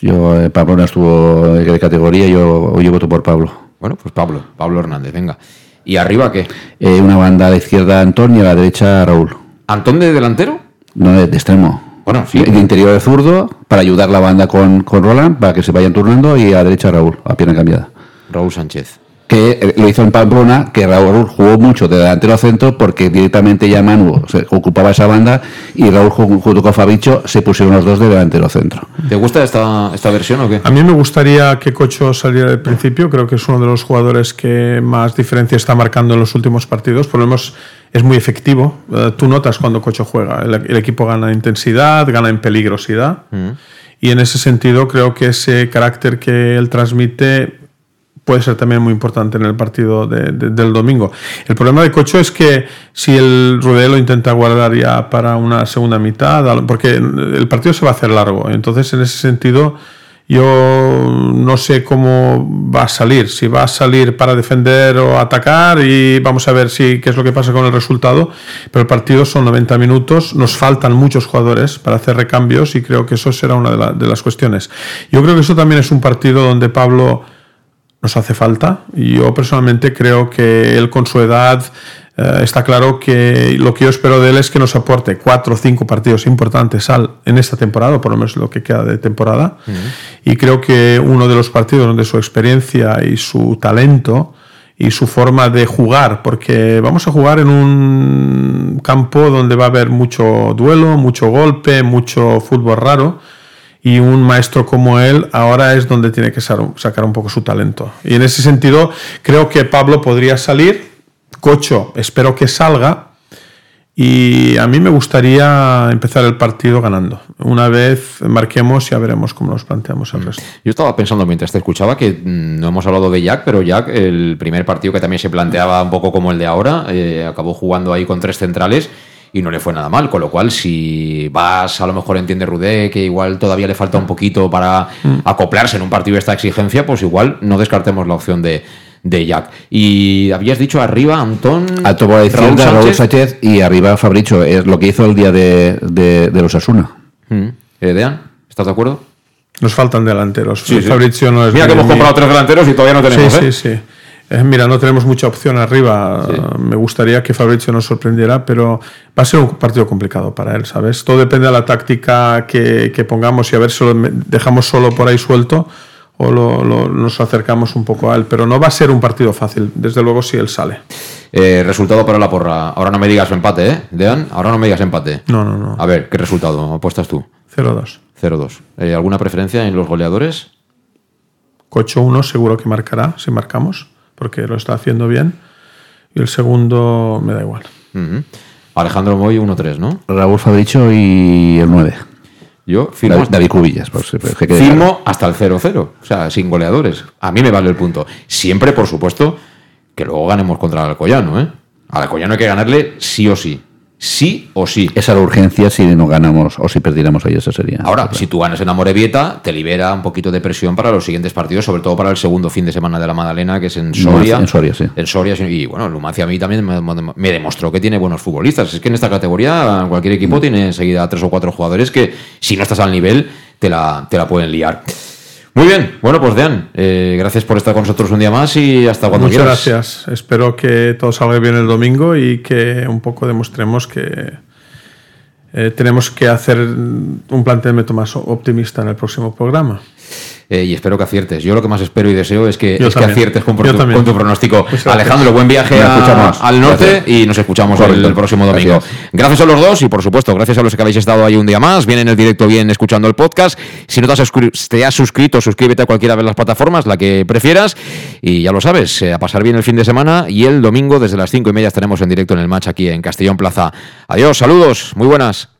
Speaker 4: Yo, eh, Pablo no estuvo de categoría, yo, yo voto por Pablo.
Speaker 2: Bueno, pues Pablo, Pablo Hernández, venga. ¿Y arriba qué?
Speaker 4: Eh, una banda a la izquierda Antón y a la derecha Raúl.
Speaker 2: ¿Antón de delantero?
Speaker 4: No, de, de extremo.
Speaker 2: Bueno, sí.
Speaker 4: De, de interior de zurdo, para ayudar la banda con, con Roland, para que se vayan turnando, y a la derecha Raúl, a pierna cambiada.
Speaker 2: Raúl Sánchez.
Speaker 4: Que eh, lo hizo en Pamplona, que Raúl jugó mucho de delantero a centro, porque directamente ya Manu se ocupaba esa banda, y Raúl ju- junto con Fabicho se pusieron los dos de delantero centro.
Speaker 2: ¿Te gusta esta, esta versión o qué?
Speaker 3: A mí me gustaría que Cocho saliera al principio. Creo que es uno de los jugadores que más diferencia está marcando en los últimos partidos. Por lo menos es muy efectivo. Eh, tú notas cuando Cocho juega. El, el equipo gana en intensidad, gana en peligrosidad. Y en ese sentido creo que ese carácter que él transmite puede ser también muy importante en el partido de- de- del domingo. El problema de Cocho es que si el Rudé lo intenta guardar ya para una segunda mitad, porque el partido se va a hacer largo, entonces en ese sentido yo no sé cómo va a salir, si va a salir para defender o atacar y vamos a ver si qué es lo que pasa con el resultado, pero el partido son 90 minutos, nos faltan muchos jugadores para hacer recambios y creo que eso será una de las cuestiones. Yo creo que eso también es un partido donde Pablo nos hace falta. Y yo personalmente creo que él con su edad eh, está claro que lo que yo espero de él es que nos aporte cuatro o cinco partidos importantes al, en esta temporada, o por lo menos lo que queda de temporada. Y creo que uno de los partidos donde su experiencia y su talento y su forma de jugar, porque vamos a jugar en un campo donde va a haber mucho duelo, mucho golpe, mucho fútbol raro y un maestro como él ahora es donde tiene que sacar un poco su talento. Y en ese sentido creo que Pablo podría salir, Cocho espero que salga y a mí me gustaría empezar el partido ganando. Una vez marquemos ya veremos cómo nos planteamos el resto.
Speaker 2: Yo estaba pensando mientras te escuchaba que mm, no hemos hablado de Jack, pero Jack, el primer partido que también se planteaba un poco como el de ahora, eh, acabó jugando ahí con tres centrales y no le fue nada mal. Con lo cual, si vas, a lo mejor entiende Rudé, que igual todavía le falta un poquito para acoplarse en un partido de esta exigencia, pues igual no descartemos la opción de, de Jack. Y habías dicho arriba, Antón.
Speaker 4: Alto por la izquierda, Raúl Sánchez, y arriba Fabricio. Es lo que hizo el día de, de, de los Asuna.
Speaker 2: Mm. Eh, Dean, ¿estás de acuerdo?
Speaker 3: Nos faltan delanteros.
Speaker 2: Sí, sí.
Speaker 3: Fabrizio no es
Speaker 2: Mira que hemos comprado tres delanteros y todavía no tenemos,
Speaker 3: Sí,
Speaker 2: ¿eh?
Speaker 3: sí, sí. Eh, mira, no tenemos mucha opción arriba. Me gustaría que Fabricio nos sorprendiera, pero va a ser un partido complicado para él, ¿sabes? Todo depende de la táctica que, que pongamos y a ver si lo dejamos solo por ahí suelto o lo, lo, nos acercamos un poco a él. Pero no va a ser un partido fácil, desde luego, si él sale.
Speaker 2: Eh, resultado para la porra. Ahora no me digas empate, ¿eh? Dean, ahora no me digas empate.
Speaker 3: No, no, no.
Speaker 2: A ver, ¿qué resultado apuestas tú?
Speaker 3: 0-2.
Speaker 2: 0-2. Eh, ¿Alguna preferencia en los goleadores?
Speaker 3: Cocho 1 seguro que marcará, si marcamos porque lo está haciendo bien. Y el segundo me da igual.
Speaker 2: Alejandro Moy 1-3, ¿no?
Speaker 4: Raúl Fabricio y el 9.
Speaker 2: Yo
Speaker 4: firmo. David, David Cubillas.
Speaker 2: Que firmo hasta el 0-0. O sea, sin goleadores. A mí me vale el punto. Siempre, por supuesto, que luego ganemos contra el Alcoyano, ¿eh? Al Alcoyano hay que ganarle sí o sí sí o sí.
Speaker 4: Esa es la urgencia si no ganamos o si perdiéramos ahí, esa sería.
Speaker 2: Ahora, si tú ganas en Amorebieta, te libera un poquito de presión para los siguientes partidos, sobre todo para el segundo fin de semana de la Madalena, que es en Soria.
Speaker 4: en Soria, sí.
Speaker 2: En Soria, y bueno, Lumancia a mí también me, demostró que tiene buenos futbolistas. Es que en esta categoría cualquier equipo mm. tiene enseguida tres o cuatro jugadores que, si no estás al nivel, te la, te la pueden liar. Muy bien, bueno, pues Dean, eh, gracias por estar con nosotros un día más y hasta cuando
Speaker 3: Muchas gracias. Espero que todo salga bien el domingo y que un poco demostremos que eh, tenemos que hacer un planteamiento más optimista en el próximo programa.
Speaker 2: Eh, y espero que aciertes. Yo lo que más espero y deseo es que, es que aciertes con, tu, pronóstico. Alejandro, buen viaje al norte y nos escuchamos el, próximo domingo. Gracias. a los dos y por supuesto, gracias a los que habéis estado ahí un día más, bien en el directo, bien escuchando el podcast. Si no te has, te has suscrito, suscríbete a cualquiera de las plataformas, la que prefieras. Y ya lo sabes, eh, a pasar bien el fin de semana y el domingo desde las cinco y media estaremos en directo en el match aquí en Castellón Plaza. Adiós, saludos, muy buenas.